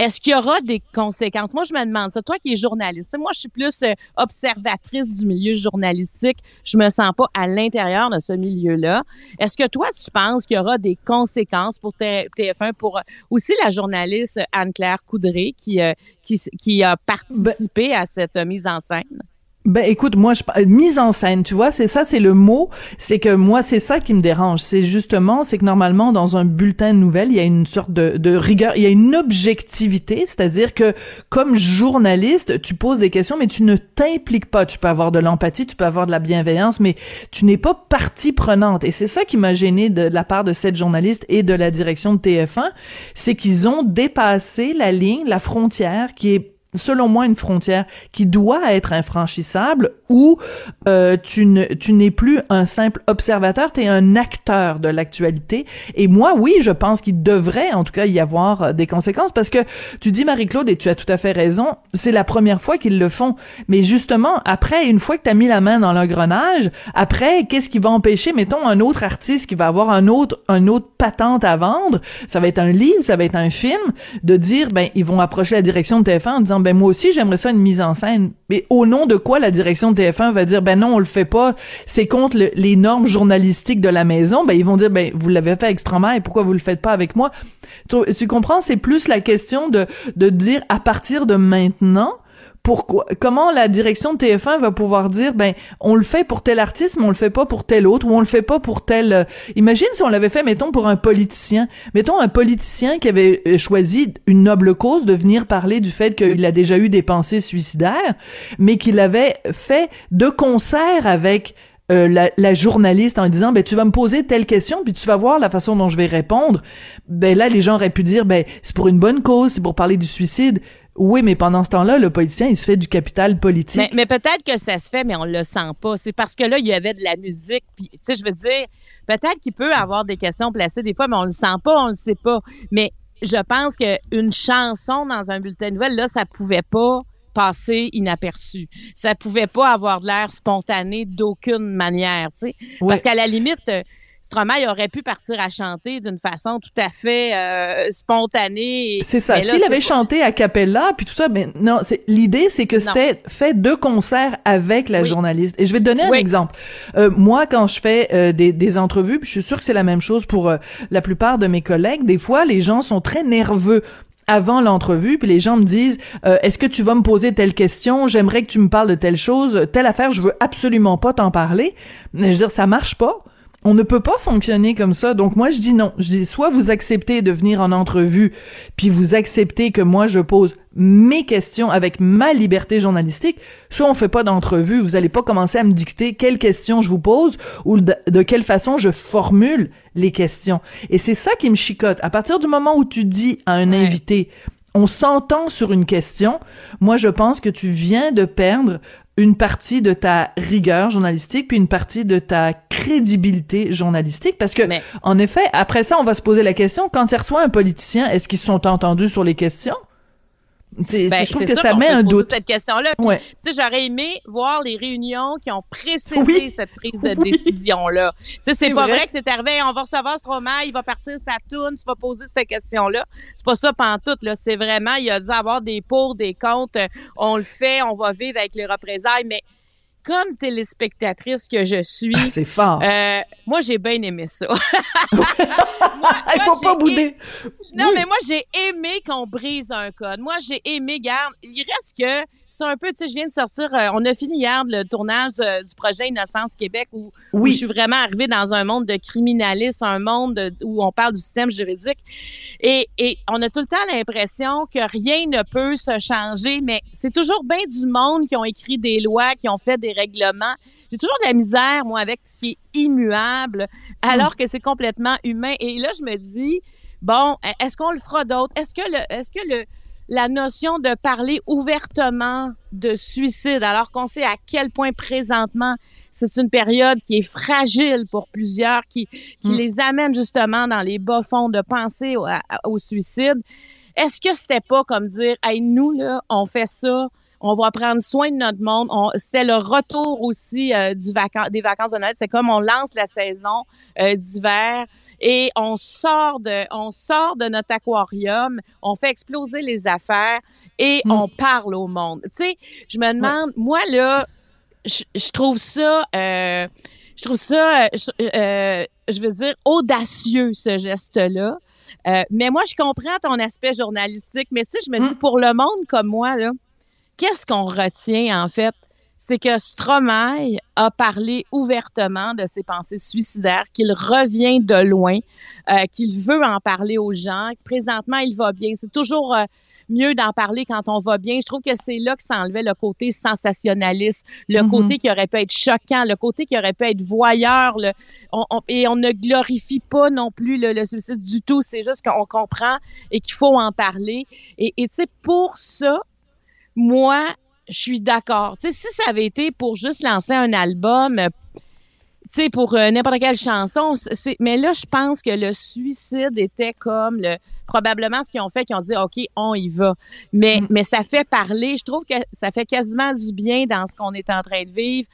Est-ce qu'il y aura des conséquences? Moi, je me demande ça. Toi qui es journaliste, moi, je suis plus euh, observatrice du milieu journalistique. Je me sens pas à l'intérieur de ce milieu-là. Est-ce que toi, tu penses qu'il y aura des conséquences pour TF1, pour euh, aussi la journaliste Anne-Claire Coudray qui, euh, qui, qui a participé à cette mise en scène? Ben écoute, moi je mise en scène, tu vois, c'est ça, c'est le mot, c'est que moi c'est ça qui me dérange, c'est justement, c'est que normalement dans un bulletin de nouvelles, il y a une sorte de, de rigueur, il y a une objectivité, c'est-à-dire que comme journaliste, tu poses des questions, mais tu ne t'impliques pas. Tu peux avoir de l'empathie, tu peux avoir de la bienveillance, mais tu n'es pas partie prenante. Et c'est ça qui m'a gêné de la part de cette journaliste et de la direction de TF1, c'est qu'ils ont dépassé la ligne, la frontière qui est selon moi, une frontière qui doit être infranchissable où euh, tu ne tu n'es plus un simple observateur, tu es un acteur de l'actualité. Et moi, oui, je pense qu'il devrait, en tout cas, y avoir euh, des conséquences parce que tu dis Marie-Claude et tu as tout à fait raison, c'est la première fois qu'ils le font. Mais justement, après, une fois que tu as mis la main dans l'engrenage, après, qu'est-ce qui va empêcher, mettons, un autre artiste qui va avoir un autre un autre patente à vendre, ça va être un livre, ça va être un film, de dire ben ils vont approcher la direction de TF1 en disant ben moi aussi j'aimerais ça une mise en scène. Mais au nom de quoi la direction de TF1 va dire ben non on le fait pas, c'est contre les normes journalistiques de la maison. Ben ils vont dire ben vous l'avez fait avec et pourquoi vous le faites pas avec moi? Tu, tu comprends? C'est plus la question de de dire à partir de maintenant comment la direction de TF1 va pouvoir dire ben on le fait pour tel artiste mais on le fait pas pour tel autre ou on le fait pas pour tel euh, imagine si on l'avait fait mettons pour un politicien. Mettons un politicien qui avait euh, choisi une noble cause de venir parler du fait qu'il a déjà eu des pensées suicidaires mais qu'il avait fait de concert avec euh, la, la, journaliste en disant ben tu vas me poser telle question puis tu vas voir la façon dont je vais répondre. Ben là les gens auraient pu dire ben c'est pour une bonne cause c'est pour parler du suicide oui, mais pendant ce temps-là, le politicien, il se fait du capital politique. Mais, peut-être que ça se fait, mais on le sent pas. C'est parce que là, il y avait de la musique. Puis, tu sais, je veux dire, peut-être qu'il peut avoir des questions placées des fois, mais on le sent pas, on le sait pas. Mais je pense qu'une chanson dans un bulletin de nouvelles, là, ça pouvait pas passer inaperçu. Ça pouvait pas avoir de l'air spontané d'aucune manière, tu sais. Parce qu'à la limite, Stromae aurait pu partir à chanter d'une façon tout à fait euh, spontanée. C'est ça. S'il avait chanté à cappella puis tout ça, mais non, c'est l'idée, c'est que c'était fait de concert avec la journaliste. Et je vais te donner un exemple. Euh, moi, quand je fais euh, des, des, entrevues, puis je suis sûre que c'est la même chose pour la plupart de mes collègues. Des fois, les gens sont très nerveux avant l'entrevue, puis les gens me disent est-ce que tu vas me poser telle question? J'aimerais que tu me parles de telle chose, telle affaire, je veux absolument pas t'en parler. Mais je veux dire, ça marche pas On ne peut pas fonctionner comme ça. Donc moi, je dis non. Je dis soit vous acceptez de venir en entrevue, puis vous acceptez que moi, je pose mes questions avec ma liberté journalistique, soit on fait pas d'entrevue. Vous allez pas commencer à me dicter quelles questions je vous pose ou de, de quelle façon je formule les questions. Et c'est ça qui me chicote. À partir du moment où tu dis à un invité, on s'entend sur une question, moi je pense que tu viens de perdre une partie de ta rigueur journalistique puis une partie de ta crédibilité journalistique parce que en effet après ça on va se poser la question quand il reçoit un politicien est-ce qu'ils se sont entendus sur les questions? Ben, je trouve que ça met un doute. Cette question-là. Ouais. J'aurais aimé voir les réunions qui ont précédé cette prise de décision-là. c'est pas vrai. que c'est arrivé, on va recevoir Stromae, il va partir sa tourne, tu vas poser cette question-là. C'est pas ça pantoute, là. C'est vraiment, il a dû avoir des pour, des contre. On le fait, on va vivre avec les représailles, mais comme téléspectatrice que je suis. Ah, c'est fort. Euh, moi, j'ai bien aimé ça. [laughs] [laughs] Il faut pas bouder. Non, mais moi, j'ai aimé qu'on brise un code. Moi, j'ai aimé, garde. Il reste que c'est un peu, tu sais, je viens de sortir, euh, on a fini hier le tournage du projet Innocence Québec où, je suis vraiment arrivée dans un monde de criminalisme, un monde où on parle du système juridique. Et, et on a tout le temps l'impression que rien ne peut se changer, mais c'est toujours bien du monde qui ont écrit des lois, qui ont fait des règlements. J'ai toujours de la misère, moi, avec ce qui est immuable, alors que c'est complètement humain. Et là, je me dis, bon, est-ce qu'on le fera d'autre? Est-ce que le, est-ce que le, la notion de parler ouvertement de suicide, alors qu'on sait à quel point présentement c'est une période qui est fragile pour plusieurs, qui, qui mm. les amène justement dans les bas fonds de penser au, suicide. Est-ce que c'était pas comme dire, hey, nous, là, on fait ça, on va prendre soin de notre monde. C'était le retour aussi euh, du des vacances de Noël. C'est comme on lance la saison euh, d'hiver et on sort de, on sort de notre aquarium, on fait exploser les affaires et mm. on parle au monde. Tu sais, je me demande, moi là, je, trouve ça, euh, je trouve ça, euh, je veux dire, audacieux ce geste-là. Euh, mais moi, je comprends ton aspect journalistique, mais tu sais, je me dis, mm. pour le monde comme moi, là, qu'est-ce qu'on retient en fait? c'est que Stromae a parlé ouvertement de ses pensées suicidaires, qu'il revient de loin, euh, qu'il veut en parler aux gens. Présentement, il va bien. C'est toujours euh, mieux d'en parler quand on va bien. Je trouve que c'est là que ça enlevait le côté sensationnaliste, le Mm-hmm. côté qui aurait pu être choquant, le côté qui aurait pu être voyeur. Le, et on ne glorifie pas non plus le, suicide du tout. C'est juste qu'on comprend et qu'il faut en parler. Et tu sais, pour ça, moi, je suis d'accord. Tu sais, si ça avait été pour juste lancer un album, euh, tu sais, pour euh, n'importe quelle chanson, c'est, mais là, je pense que le suicide était comme le, probablement ce qu'ils ont fait, qu'ils ont dit, OK, on y va. Mais, mm. mais ça fait parler. Je trouve que ça fait quasiment du bien dans ce qu'on est en train de vivre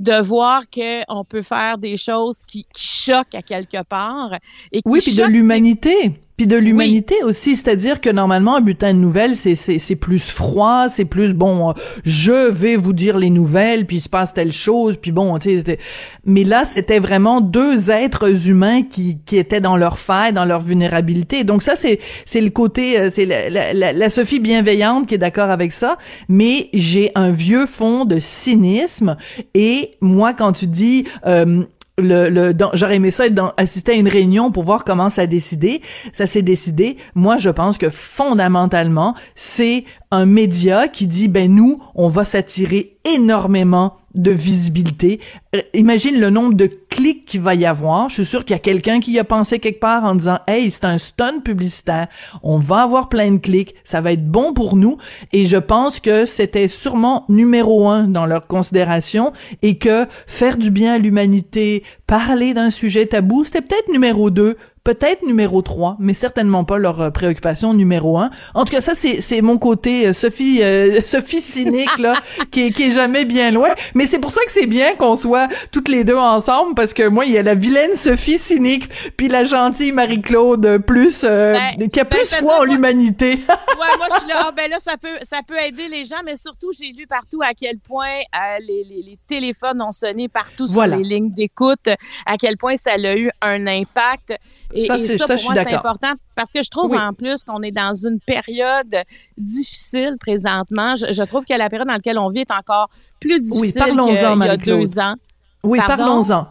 de voir qu'on peut faire des choses qui, choquent à quelque part. Et qui oui, puis de l'humanité. Puis de l'humanité aussi, c'est-à-dire que normalement un bulletin de nouvelles c'est c'est c'est plus froid, c'est plus bon, euh, je vais vous dire les nouvelles, puis il se passe telle chose, puis bon, tu sais, mais là c'était vraiment deux êtres humains qui qui étaient dans leur faille, dans leur vulnérabilité. Donc ça c'est c'est le côté euh, c'est la, la, la, Sophie bienveillante qui est d'accord avec ça, mais j'ai un vieux fond de cynisme et moi quand tu dis euh, le, le j'aurais aimé ça être dans, assister à une réunion pour voir comment ça a décidé. Ça s'est décidé. Moi, je pense que fondamentalement, c'est un média qui dit ben nous, on va s'attirer énormément de visibilité. Euh, imagine le nombre de clics qu'il va y avoir. Je suis sûr qu'il y a quelqu'un qui a pensé quelque part en disant "Hey, c'est un stunt publicitaire. On va avoir plein de clics, ça va être bon pour nous." Et je pense que c'était sûrement numéro un dans leur considération et que faire du bien à l'humanité, parler d'un sujet tabou, c'était peut-être numéro deux peut-être numéro 3, mais certainement pas leur euh, préoccupation numéro 1. En tout cas, ça, c'est, mon côté euh, Sophie euh, [laughs] Sophie cynique, là, [laughs] qui, est, qui est jamais bien loin. Mais c'est pour ça que c'est bien qu'on soit toutes les deux ensemble, parce que moi, il y a la vilaine Sophie cynique, puis la gentille Marie-Claude plus, ben, qui a ben, plus foi en l'humanité. [laughs] ouais, moi, je suis là, ah, ben là, ça peut, ça peut aider les gens, mais surtout, j'ai lu partout à quel point les, les, les, téléphones ont sonné partout sur les lignes d'écoute, à quel point ça a eu un impact. Et ça, ça, pour moi, c'est important parce que je trouve en plus qu'on est dans une période difficile présentement. Je, trouve que la période dans laquelle on vit est encore plus difficile oui, qu'il y a deux ans. Oui, parlons-en.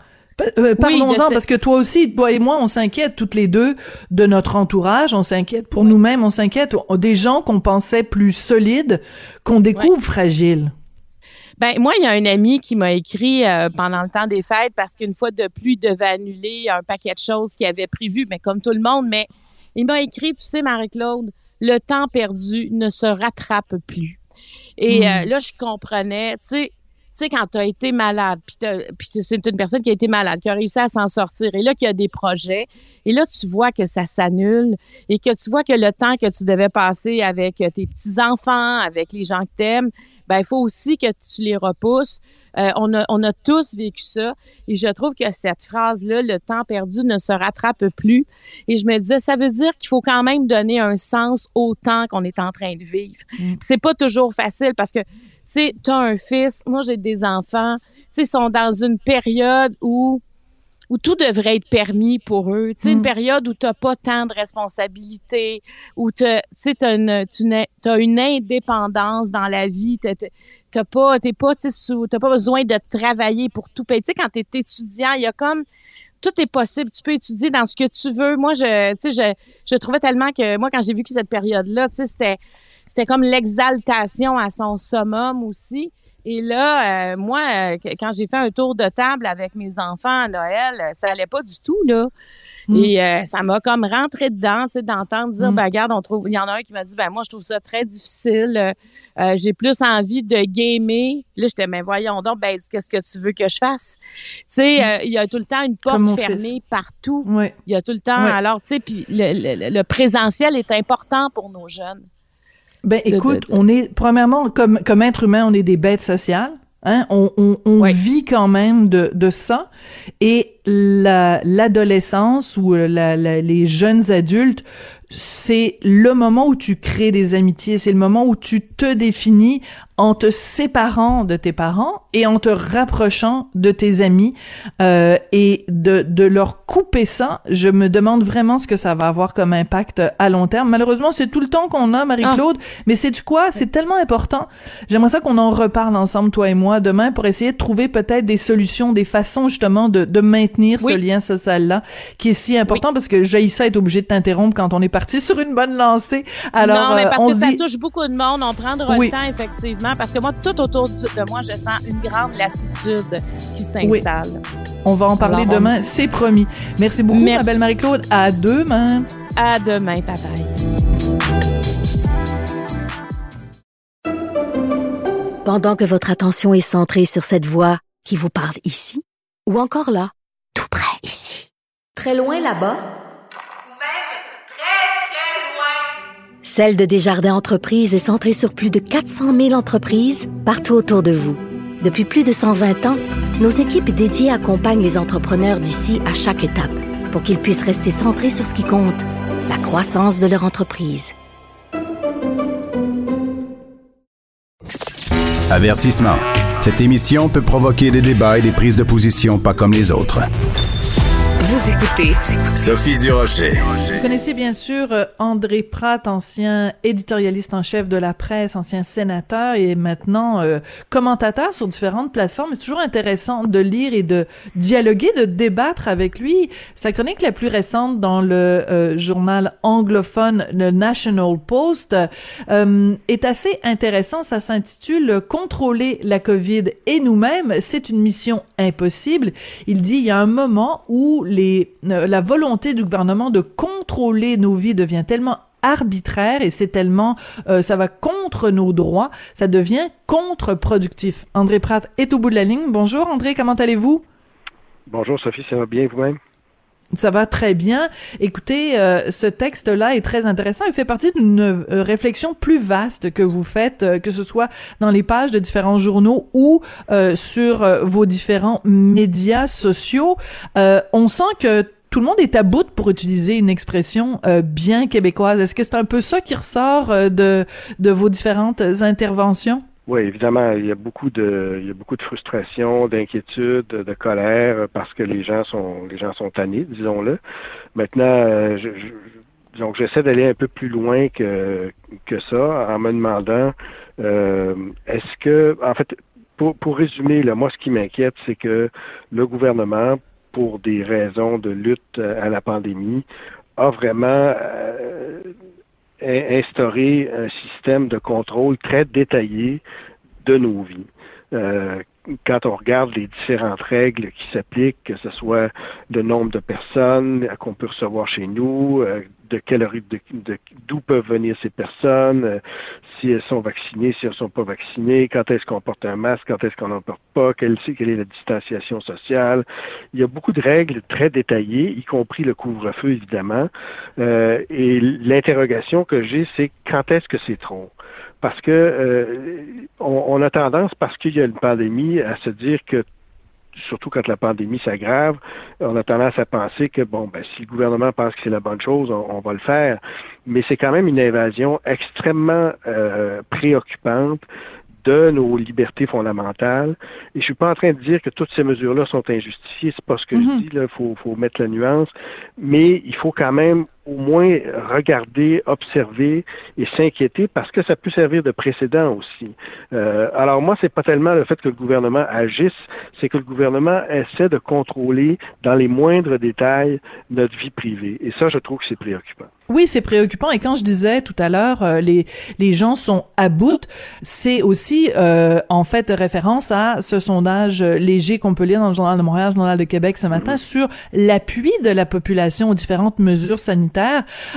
Euh, parlons-en, parce que toi aussi, toi et moi, on s'inquiète toutes les deux de notre entourage, on s'inquiète pour nous-mêmes, on s'inquiète des gens qu'on pensait plus solides, qu'on découvre fragiles. Ben moi, il y a un ami qui m'a écrit euh, pendant le temps des fêtes parce qu'une fois de pluie devait annuler un paquet de choses qu'il avait prévues, mais comme tout le monde, mais il m'a écrit, tu sais, Marie-Claude, le temps perdu ne se rattrape plus. Et hmm. euh, là, je comprenais, tu sais, tu sais, quand tu as été malade, puis, c'est une personne qui a été malade, qui a réussi à s'en sortir, et là, qu'il y a des projets, et là, tu vois que ça s'annule, et que tu vois que le temps que tu devais passer avec tes petits-enfants, avec les gens que t'aimes, ben il faut aussi que tu les repousses. Euh, on, a, on a tous vécu ça. Et je trouve que cette phrase-là, le temps perdu ne se rattrape plus. Et je me disais, ça veut dire qu'il faut quand même donner un sens au temps qu'on est en train de vivre. Mm. C'est pas toujours facile parce que, tu sais, tu as un fils, moi j'ai des enfants, tu sais, ils sont dans une période où où tout devrait être permis pour eux. Tu sais, une mm. période où tu n'as pas tant de responsabilités, où tu as une, as une indépendance dans la vie. Tu n'as pas, t'es pas, t'as pas besoin de travailler pour tout payer. Tu sais, quand tu es étudiant, il y a comme tout est possible. Tu peux étudier dans ce que tu veux. Moi, je, tu sais, je, je trouvais tellement que moi, quand j'ai vu que cette période-là, tu sais, c'était, c'était comme l'exaltation à son summum aussi. Et là, euh, moi, euh, quand j'ai fait un tour de table avec mes enfants à Noël, euh, ça allait pas du tout, là. Mm. Et ça m'a comme rentré dedans, tu sais, d'entendre dire, mm. ben regarde, on trouve, il y en a un qui m'a dit, ben moi, je trouve ça très difficile. j'ai plus envie de gamer. Là, j'étais, mais ben, voyons donc, ben, qu'est-ce que tu veux que je fasse? Tu sais, mm. il y a tout le temps une porte fermée partout. Il y a tout le temps, alors, tu sais, puis le présentiel est important pour nos jeunes. Ben écoute, on est premièrement comme comme être humain, on est des bêtes sociales. Hein? On, on, on vit quand même de, de ça. Et l'adolescence ou la, les jeunes adultes c'est le moment où tu crées des amitiés, c'est le moment où tu te définis en te séparant de tes parents et en te rapprochant de tes amis euh, et de, de leur couper ça. Je me demande vraiment ce que ça va avoir comme impact à long terme. Malheureusement, c'est tout le temps qu'on a, Marie-Claude, ah. mais c'est du quoi? C'est tellement important. J'aimerais ça qu'on en reparle ensemble, toi et moi, demain, pour essayer de trouver peut-être des solutions, des façons justement de, de maintenir ce lien social-là qui est si important parce que Jaïssa est obligé de t'interrompre quand on est parti sur une bonne lancée. Alors, non, mais parce euh, que ça touche beaucoup de monde. On prendra le temps, effectivement, parce que moi, tout autour de moi, je sens une grande lassitude qui s'installe. On va en parler demain, c'est promis. Merci beaucoup, ma belle Marie-Claude. À demain. À demain, papa. Pendant que votre attention est centrée sur cette voix qui vous parle ici, ou encore là, tout près ici, très loin là-bas, Celle de Desjardins Entreprises est centrée sur plus de 400 000 entreprises partout autour de vous. Depuis plus de 120 ans, nos équipes dédiées accompagnent les entrepreneurs d'ici à chaque étape pour qu'ils puissent rester centrés sur ce qui compte, la croissance de leur entreprise. Avertissement. Cette émission peut provoquer des débats et des prises de position pas comme les autres. Écoutez Sophie Durocher. Vous connaissez bien sûr euh, André Pratt, ancien éditorialiste en chef de la presse, ancien sénateur et maintenant euh, commentateur sur différentes plateformes. C'est toujours intéressant de lire et de dialoguer, de débattre avec lui. Sa chronique la plus récente dans le euh, journal anglophone le National Post est assez intéressant. Ça s'intitule Contrôler la COVID et nous-mêmes, c'est une mission impossible. Il dit il y a un moment où les la volonté du gouvernement de contrôler nos vies devient tellement arbitraire et c'est tellement euh, ça va contre nos droits, ça devient contre-productif. André Pratt est au bout de la ligne. Bonjour André, comment allez-vous? Bonjour Sophie, ça va bien vous-même? Ça va très bien. Écoutez, euh, ce texte-là est très intéressant. Il fait partie d'une euh, réflexion plus vaste que vous faites, euh, que ce soit dans les pages de différents journaux ou sur vos différents médias sociaux. on sent que tout le monde est à bout pour utiliser une expression bien québécoise. Est-ce que c'est un peu ça qui ressort de, de vos différentes interventions? Oui, évidemment, il y a beaucoup de, il y a beaucoup de frustration, d'inquiétude, de colère parce que les gens sont, les gens sont tannés, disons-le. Maintenant, euh, je, donc j'essaie d'aller un peu plus loin que que ça en me demandant, euh, est-ce que, en fait, pour, pour résumer, là, moi, ce qui m'inquiète, c'est que le gouvernement pour des raisons de lutte à la pandémie, a vraiment instauré un système de contrôle très détaillé de nos vies. Euh, quand on regarde les différentes règles qui s'appliquent, que ce soit le nombre de personnes qu'on peut recevoir chez nous, euh, de quelle d'où peuvent venir ces personnes, euh, si elles sont vaccinées, si elles ne sont pas vaccinées, quand est-ce qu'on porte un masque, quand est-ce qu'on n'en porte pas, quelle, quelle, est la distanciation sociale. Il y a beaucoup de règles très détaillées, y compris le couvre-feu évidemment. Euh, et l'interrogation que j'ai, c'est quand est-ce que c'est trop? Parce que euh, on, a tendance, parce qu'il y a une pandémie, à se dire que surtout quand la pandémie s'aggrave, on a tendance à penser que bon, ben, si le gouvernement pense que c'est la bonne chose, on, va le faire. Mais c'est quand même une invasion extrêmement euh, préoccupante de nos libertés fondamentales. Et je suis pas en train de dire que toutes ces mesures-là sont injustifiées, c'est pas ce que je mm-hmm. dis, faut, faut mettre la nuance, mais il faut quand même au moins regarder, observer et s'inquiéter parce que ça peut servir de précédent aussi. Euh, alors moi, c'est pas tellement le fait que le gouvernement agisse, c'est que le gouvernement essaie de contrôler dans les moindres détails notre vie privée. Et ça, je trouve que c'est préoccupant. Oui, c'est préoccupant. Et quand je disais tout à l'heure, euh, les les gens sont à bout, c'est aussi euh, en fait référence à ce sondage léger qu'on peut lire dans le journal de Montréal, le journal de Québec ce matin, sur l'appui de la population aux différentes mesures sanitaires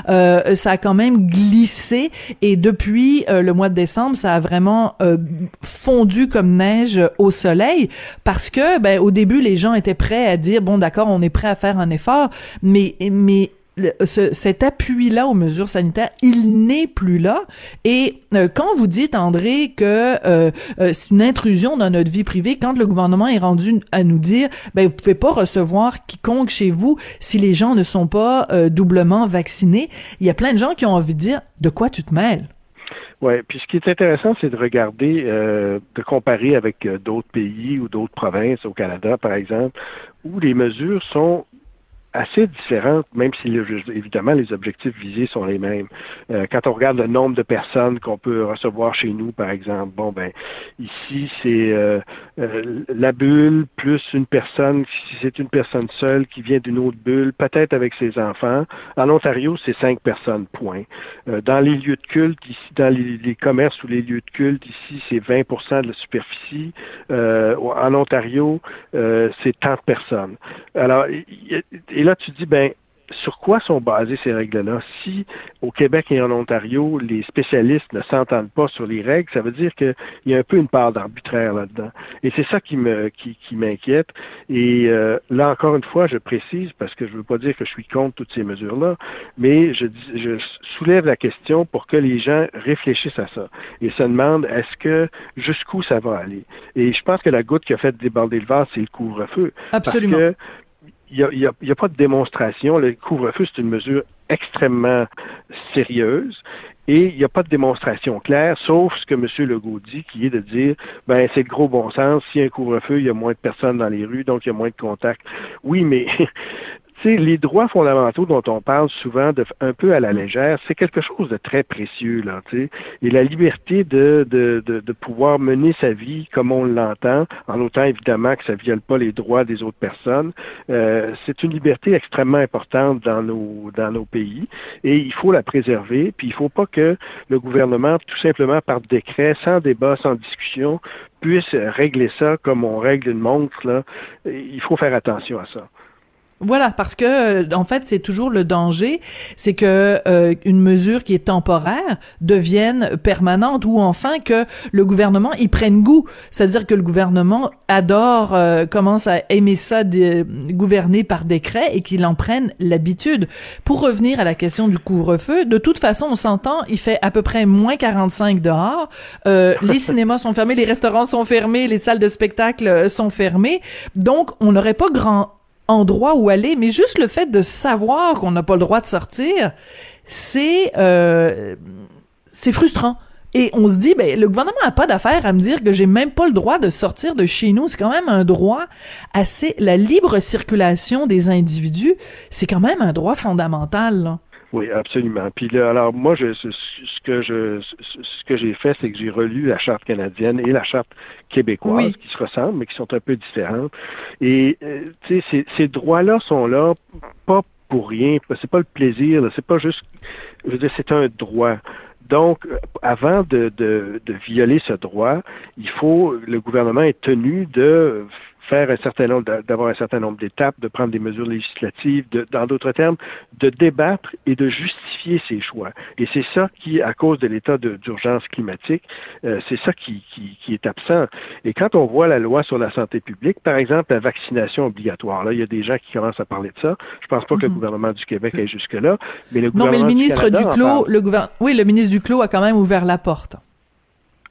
euh, ça a quand même glissé. Et depuis euh, le mois de décembre, ça a vraiment euh, fondu comme neige au soleil. Parce que ben au début les gens étaient prêts à dire bon d'accord, on est prêt à faire un effort, mais mais cet appui-là aux mesures sanitaires, il n'est plus là. Et euh, quand vous dites, André, que euh, euh, c'est une intrusion dans notre vie privée, quand le gouvernement est rendu à nous dire, ben vous pouvez pas recevoir quiconque chez vous si les gens ne sont pas doublement vaccinés, il y a plein de gens qui ont envie de dire, de quoi tu te mêles? Oui, puis ce qui est intéressant, c'est de regarder, de comparer avec d'autres pays ou d'autres provinces au Canada, par exemple, où les mesures sont assez différentes, même si évidemment les objectifs visés sont les mêmes. Euh, quand on regarde le nombre de personnes qu'on peut recevoir chez nous, par exemple, bon ben ici c'est euh, euh, la bulle plus une personne, si c'est une personne seule qui vient d'une autre bulle, peut-être avec ses enfants. En Ontario, c'est cinq personnes, point. dans les lieux de culte, ici, dans les, commerces ou les lieux de culte, ici c'est 20% de la superficie. en Ontario, c'est tant de personnes. Alors, et là, tu dis, ben, sur quoi sont basées ces règles-là? Si au Québec et en Ontario, les spécialistes ne s'entendent pas sur les règles, ça veut dire qu'il y a un peu une part d'arbitraire là-dedans. Et c'est ça qui me qui, qui m'inquiète. Et euh, là encore une fois, je précise parce que je veux pas dire que je suis contre toutes ces mesures-là, mais je, je soulève la question pour que les gens réfléchissent à ça et se demandent est-ce que jusqu'où ça va aller? Et je pense que la goutte qui a fait déborder le vase, c'est le couvre-feu. Absolument. Parce que il n'y a, a, pas de démonstration. Le couvre-feu, c'est une mesure extrêmement sérieuse et il n'y a pas de démonstration claire, sauf ce que M. Legault dit, qui est de dire, ben c'est le gros bon sens, s'il y a un couvre-feu, il y a moins de personnes dans les rues, donc il y a moins de contacts. Oui, mais [laughs] les droits fondamentaux dont on parle souvent de, un peu à la légère, c'est quelque chose de très précieux, là, tu Et la liberté de, de, de, pouvoir mener sa vie comme on l'entend, en autant évidemment que ça ne viole pas les droits des autres personnes, euh, c'est une liberté extrêmement importante dans nos, dans nos pays et il faut la préserver. Puis il ne faut pas que le gouvernement, tout simplement par décret, sans débat, sans discussion, puisse régler ça comme on règle une montre. Là. Il faut faire attention à ça. Voilà, parce que euh, en fait, c'est toujours le danger, c'est que euh, une mesure qui est temporaire devienne permanente ou enfin que le gouvernement y prenne goût. C'est-à-dire que le gouvernement adore, euh, commence à aimer ça, de, gouverner par décret et qu'il en prenne l'habitude. Pour revenir à la question du couvre-feu, de toute façon, on s'entend, il fait à peu près moins 45 dehors. les [laughs] cinémas sont fermés, les restaurants sont fermés, les salles de spectacle sont fermées. Donc, on n'aurait pas grand endroit où aller, mais juste le fait de savoir qu'on n'a pas le droit de sortir, c'est euh, c'est frustrant. Et on se dit, ben, le gouvernement n'a pas d'affaire à me dire que j'ai même pas le droit de sortir de chez nous. C'est quand même un droit assez, la libre circulation des individus, c'est quand même un droit fondamental, là. Oui, absolument. Puis là, alors moi, je, ce, que je, ce que j'ai fait, c'est que j'ai relu la charte canadienne et la charte québécoise, qui se ressemblent, mais qui sont un peu différentes. Et euh, tu sais, ces, ces droits-là sont là pas pour rien. C'est pas le plaisir. C'est pas juste. Je veux dire, c'est un droit. Donc, avant de, de, de, violer ce droit, il faut, le gouvernement est tenu de faire un certain nombre, d'avoir un certain nombre d'étapes, de prendre des mesures législatives, de, dans d'autres termes, de débattre et de justifier ses choix. Et c'est ça qui, à cause de l'état d'urgence climatique, euh, c'est ça qui, qui, qui, est absent. Et quand on voit la loi sur la santé publique, par exemple, la vaccination obligatoire, là, il y a des gens qui commencent à parler de ça. Je pense pas que le mhm. gouvernement du Québec aille jusque-là, mais le gouvernement Non, mais le ministre du, Clos, le gouvernement, oui, le ministre du Clos a quand même ouvert la porte.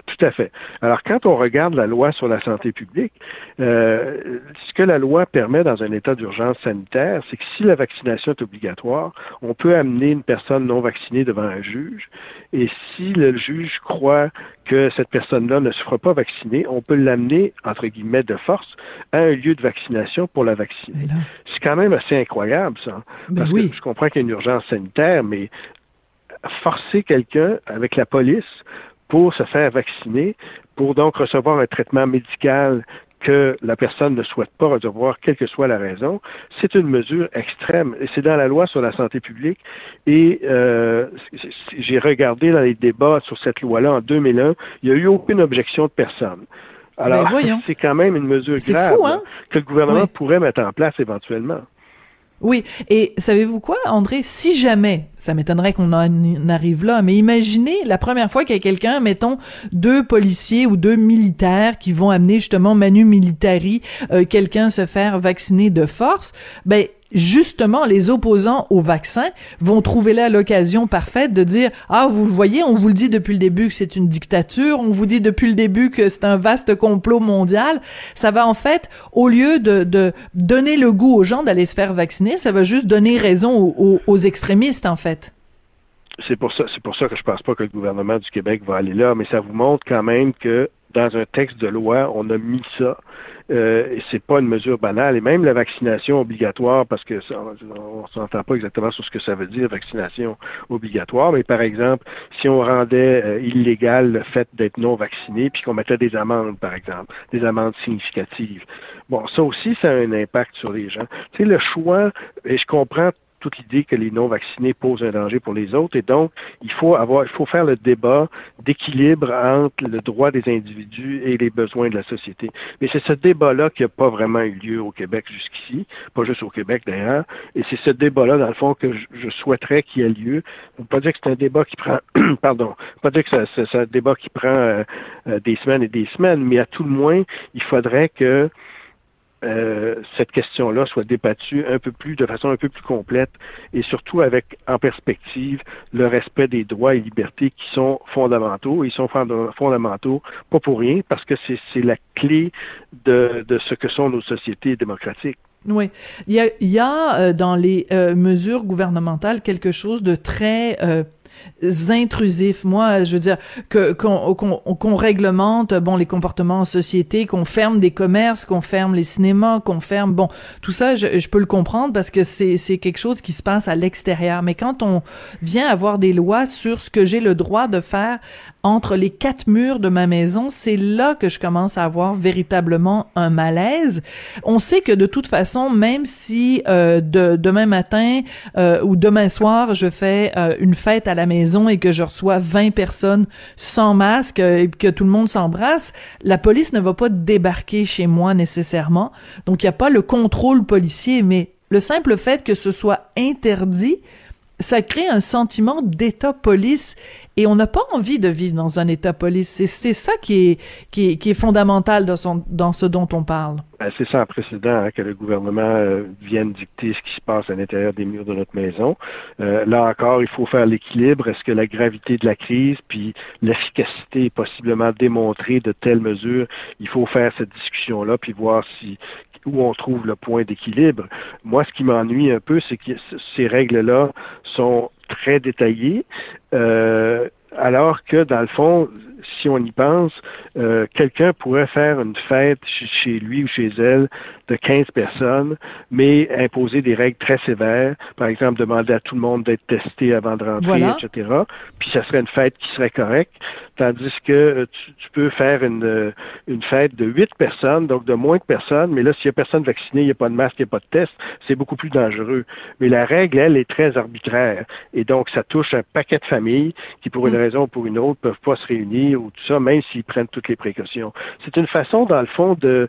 Tout à fait. Alors, quand on regarde la loi sur la santé publique, euh, ce que la loi permet dans un état d'urgence sanitaire, c'est que si la vaccination est obligatoire, on peut amener une personne non vaccinée devant un juge, et si le juge croit que cette personne-là ne se fera pas vacciner, on peut l'amener, entre guillemets, de force à un lieu de vaccination pour la vacciner. C'est quand même assez incroyable, ça. Ben parce oui. que je comprends qu'il y a une urgence sanitaire, mais forcer quelqu'un avec la police pour se faire vacciner, pour donc recevoir un traitement médical que la personne ne souhaite pas recevoir, quelle que soit la raison, c'est une mesure extrême. Et c'est dans la loi sur la santé publique. Et euh, j'ai regardé dans les débats sur cette loi-là en 2001, il n'y a eu aucune objection de personne. Alors, [laughs] c'est quand même une mesure grave hein? que le gouvernement pourrait mettre en place éventuellement. Oui, et savez-vous quoi, André, si jamais, ça m'étonnerait qu'on en arrive là, mais imaginez la première fois qu'il y a quelqu'un, mettons, deux policiers ou deux militaires qui vont amener justement Manu Militari, euh, quelqu'un se faire vacciner de force, ben justement, les opposants au vaccin vont trouver là l'occasion parfaite de dire ah vous le voyez, on vous le dit depuis le début que c'est une dictature, on vous dit depuis le début que c'est un vaste complot mondial. Ça va en fait, au lieu de, de donner le goût aux gens d'aller se faire vacciner, ça va juste donner raison aux, aux, extrémistes en fait. C'est pour ça, c'est pour ça que je pense pas que le gouvernement du Québec va aller là, mais ça vous montre quand même que dans un texte de loi, on a mis ça. Euh, c'est pas une mesure banale. Et même la vaccination obligatoire, parce que ça, on s'entend pas exactement sur ce que ça veut dire, vaccination obligatoire, mais par exemple, si on rendait euh, illégal le fait d'être non vacciné, puis qu'on mettait des amendes, par exemple, des amendes significatives. Bon, ça aussi, ça a un impact sur les gens. Tu sais, le choix, et je comprends toute l'idée que les non-vaccinés posent un danger pour les autres. Et donc, il faut avoir, il faut faire le débat d'équilibre entre le droit des individus et les besoins de la société. Mais c'est ce débat-là qui n'a pas vraiment eu lieu au Québec jusqu'ici, pas juste au Québec d'ailleurs. Et c'est ce débat-là, dans le fond, que je, souhaiterais qu'il ait lieu. Ne pas dire que c'est un débat qui prend, [clears throat] pardon, pas dire que c'est un débat qui prend euh, euh, des semaines et des semaines, mais à tout le moins, il faudrait que euh, cette question-là soit débattue un peu plus, de façon un peu plus complète et surtout avec en perspective le respect des droits et libertés qui sont fondamentaux. Ils sont fondamentaux pas pour rien parce que c'est la clé de, ce que sont nos sociétés démocratiques. Oui, il y a, euh, dans les euh, mesures gouvernementales quelque chose de très intrusif. Moi, je veux dire que qu'on réglemente bon les comportements en société, qu'on ferme des commerces, qu'on ferme les cinémas, qu'on ferme bon tout ça, je, je peux le comprendre parce que c'est c'est quelque chose qui se passe à l'extérieur. Mais quand on vient avoir des lois sur ce que j'ai le droit de faire entre les quatre murs de ma maison, c'est là que je commence à avoir véritablement un malaise. On sait que de toute façon, même si euh, de, demain matin euh, ou demain soir, je fais euh, une fête à la maison et que je reçois 20 personnes sans masque et que tout le monde s'embrasse, la police ne va pas débarquer chez moi nécessairement. Donc il n'y a pas le contrôle policier, mais le simple fait que ce soit interdit, ça crée un sentiment d'état-police et on n'a pas envie de vivre dans un état-police. C'est ça qui est, fondamental dans ce dont on parle. Ben, c'est sans précédent hein, que le gouvernement euh, vienne dicter ce qui se passe à l'intérieur des murs de notre maison. Euh, là encore, il faut faire l'équilibre. Est-ce que la gravité de la crise puis l'efficacité est possiblement démontrée de telles mesures? Il faut faire cette discussion-là puis voir si où on trouve le point d'équilibre. Moi, ce qui m'ennuie un peu, c'est que ces règles-là sont très détaillées, euh, alors que, dans le fond, si on y pense, euh, quelqu'un pourrait faire une fête chez lui ou chez elle de 15 personnes, mais imposer des règles très sévères. Par exemple, demander à tout le monde d'être testé avant de rentrer, etc. Puis ça serait une fête qui serait correcte. Tandis que euh, tu, peux faire une, euh, une fête de 8 personnes, donc de moins de personnes, mais là, s'il n'y a personne vacciné, il n'y a pas de masque, il n'y a pas de test, c'est beaucoup plus dangereux. Mais la règle, elle, est très arbitraire. Et donc, ça touche un paquet de familles qui, pour une hmm. raison ou pour une autre, peuvent pas se réunir ou tout ça, même s'ils prennent toutes les précautions. C'est une façon, dans le fond, de,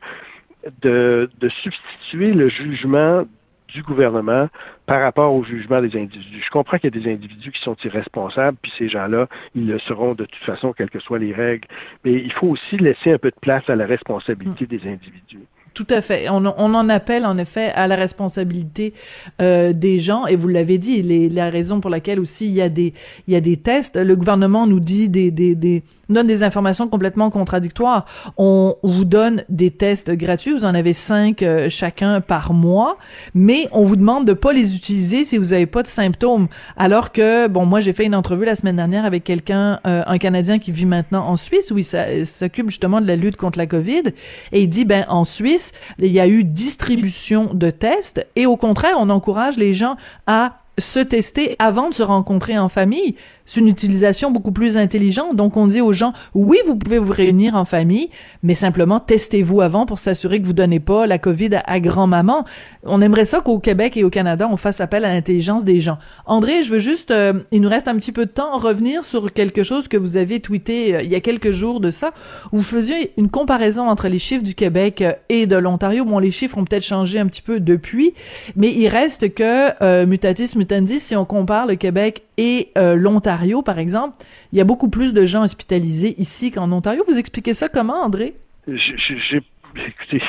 de, de substituer le jugement du gouvernement par rapport au jugement des individus. Je comprends qu'il y a des individus qui sont irresponsables, puis ces gens-là, ils le seront de toute façon, quelles que soient les règles. Mais il faut aussi laisser un peu de place à la responsabilité hmm. des individus. Tout à fait. On, on, en appelle en effet à la responsabilité euh, des gens et vous l'avez dit, les, la raison pour laquelle aussi il y a des il y a des tests. Le gouvernement nous dit des des, des donne des informations complètement contradictoires. On vous donne des tests gratuits, vous en avez cinq euh, chacun par mois, mais on vous demande de pas les utiliser si vous avez pas de symptômes. Alors que bon, moi j'ai fait une entrevue la semaine dernière avec quelqu'un, euh, un Canadien qui vit maintenant en Suisse où il s'occupe justement de la lutte contre la COVID et il dit ben en Suisse il y a eu distribution de tests et au contraire, on encourage les gens à se tester avant de se rencontrer en famille. C'est une utilisation beaucoup plus intelligente. Donc, on dit aux gens, oui, vous pouvez vous réunir en famille, mais simplement testez-vous avant pour s'assurer que vous donnez pas la COVID à, grand-maman. On aimerait ça qu'au Québec et au Canada, on fasse appel à l'intelligence des gens. André, je veux juste, euh, il nous reste un petit peu de temps, revenir sur quelque chose que vous avez tweeté euh, il y a quelques jours de ça, vous faisiez une comparaison entre les chiffres du Québec euh, et de l'Ontario. Bon, les chiffres ont peut-être changé un petit peu depuis, mais il reste que, mutatis mutandis, si on compare le Québec et l'Ontario, par exemple, il y a beaucoup plus de gens hospitalisés ici qu'en Ontario. Vous expliquez ça comment, André? [laughs] Écoutez,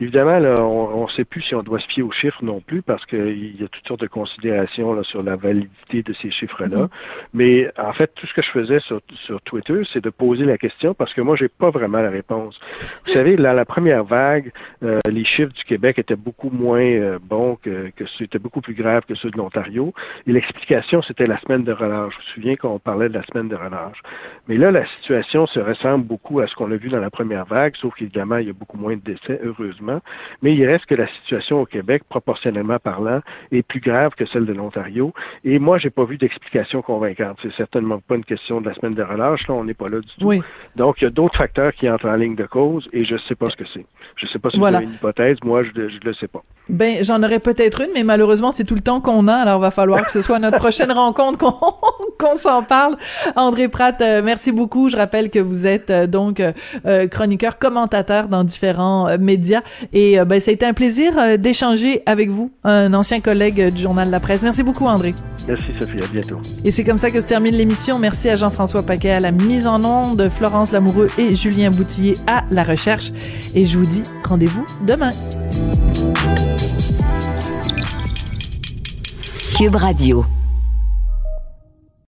évidemment, là, on ne sait plus si on doit se fier aux chiffres non plus parce qu'il y a toutes sortes de considérations là, sur la validité de ces chiffres-là. Mm-hmm. Mais en fait, tout ce que je faisais sur, sur Twitter, c'est de poser la question parce que moi, j'ai pas vraiment la réponse. Vous savez, dans la première vague, euh, les chiffres du Québec étaient beaucoup moins euh, bons que, que c'était beaucoup plus grave que ceux de l'Ontario. Et l'explication, c'était la semaine de relâche. Je me souviens qu'on parlait de la semaine de relâche. Mais là, la situation se ressemble beaucoup à ce qu'on a vu dans la première vague, sauf qu'évidemment, il y a beaucoup moins de décès, heureusement. Mais il reste que la situation au Québec, proportionnellement parlant, est plus grave que celle de l'Ontario. Et moi, j'ai pas vu d'explication convaincante. C'est certainement pas une question de la semaine de relâche. Là, on n'est pas là du tout. Donc, il y a d'autres facteurs qui entrent en ligne de cause et je sais pas ce que c'est. Je sais pas si voilà. une hypothèse. Moi, je ne le sais pas. Ben, j'en aurais peut-être une, mais malheureusement, c'est tout le temps qu'on a. Alors, il va falloir que ce soit notre prochaine [laughs] rencontre qu'on s'en parle. André Pratt, euh, merci beaucoup. Je rappelle que vous êtes euh, donc euh, chroniqueur, commentateur dans différents médias. Et ben, ça a été un plaisir d'échanger avec vous, un ancien collègue du journal La Presse. Merci beaucoup, André. Merci, Sophie. À bientôt. Et c'est comme ça que se termine l'émission. Merci à Jean-François Paquet à la mise en onde, Florence Lamoureux et Julien Boutillier à la recherche. Et je vous dis rendez-vous demain. Cube Radio.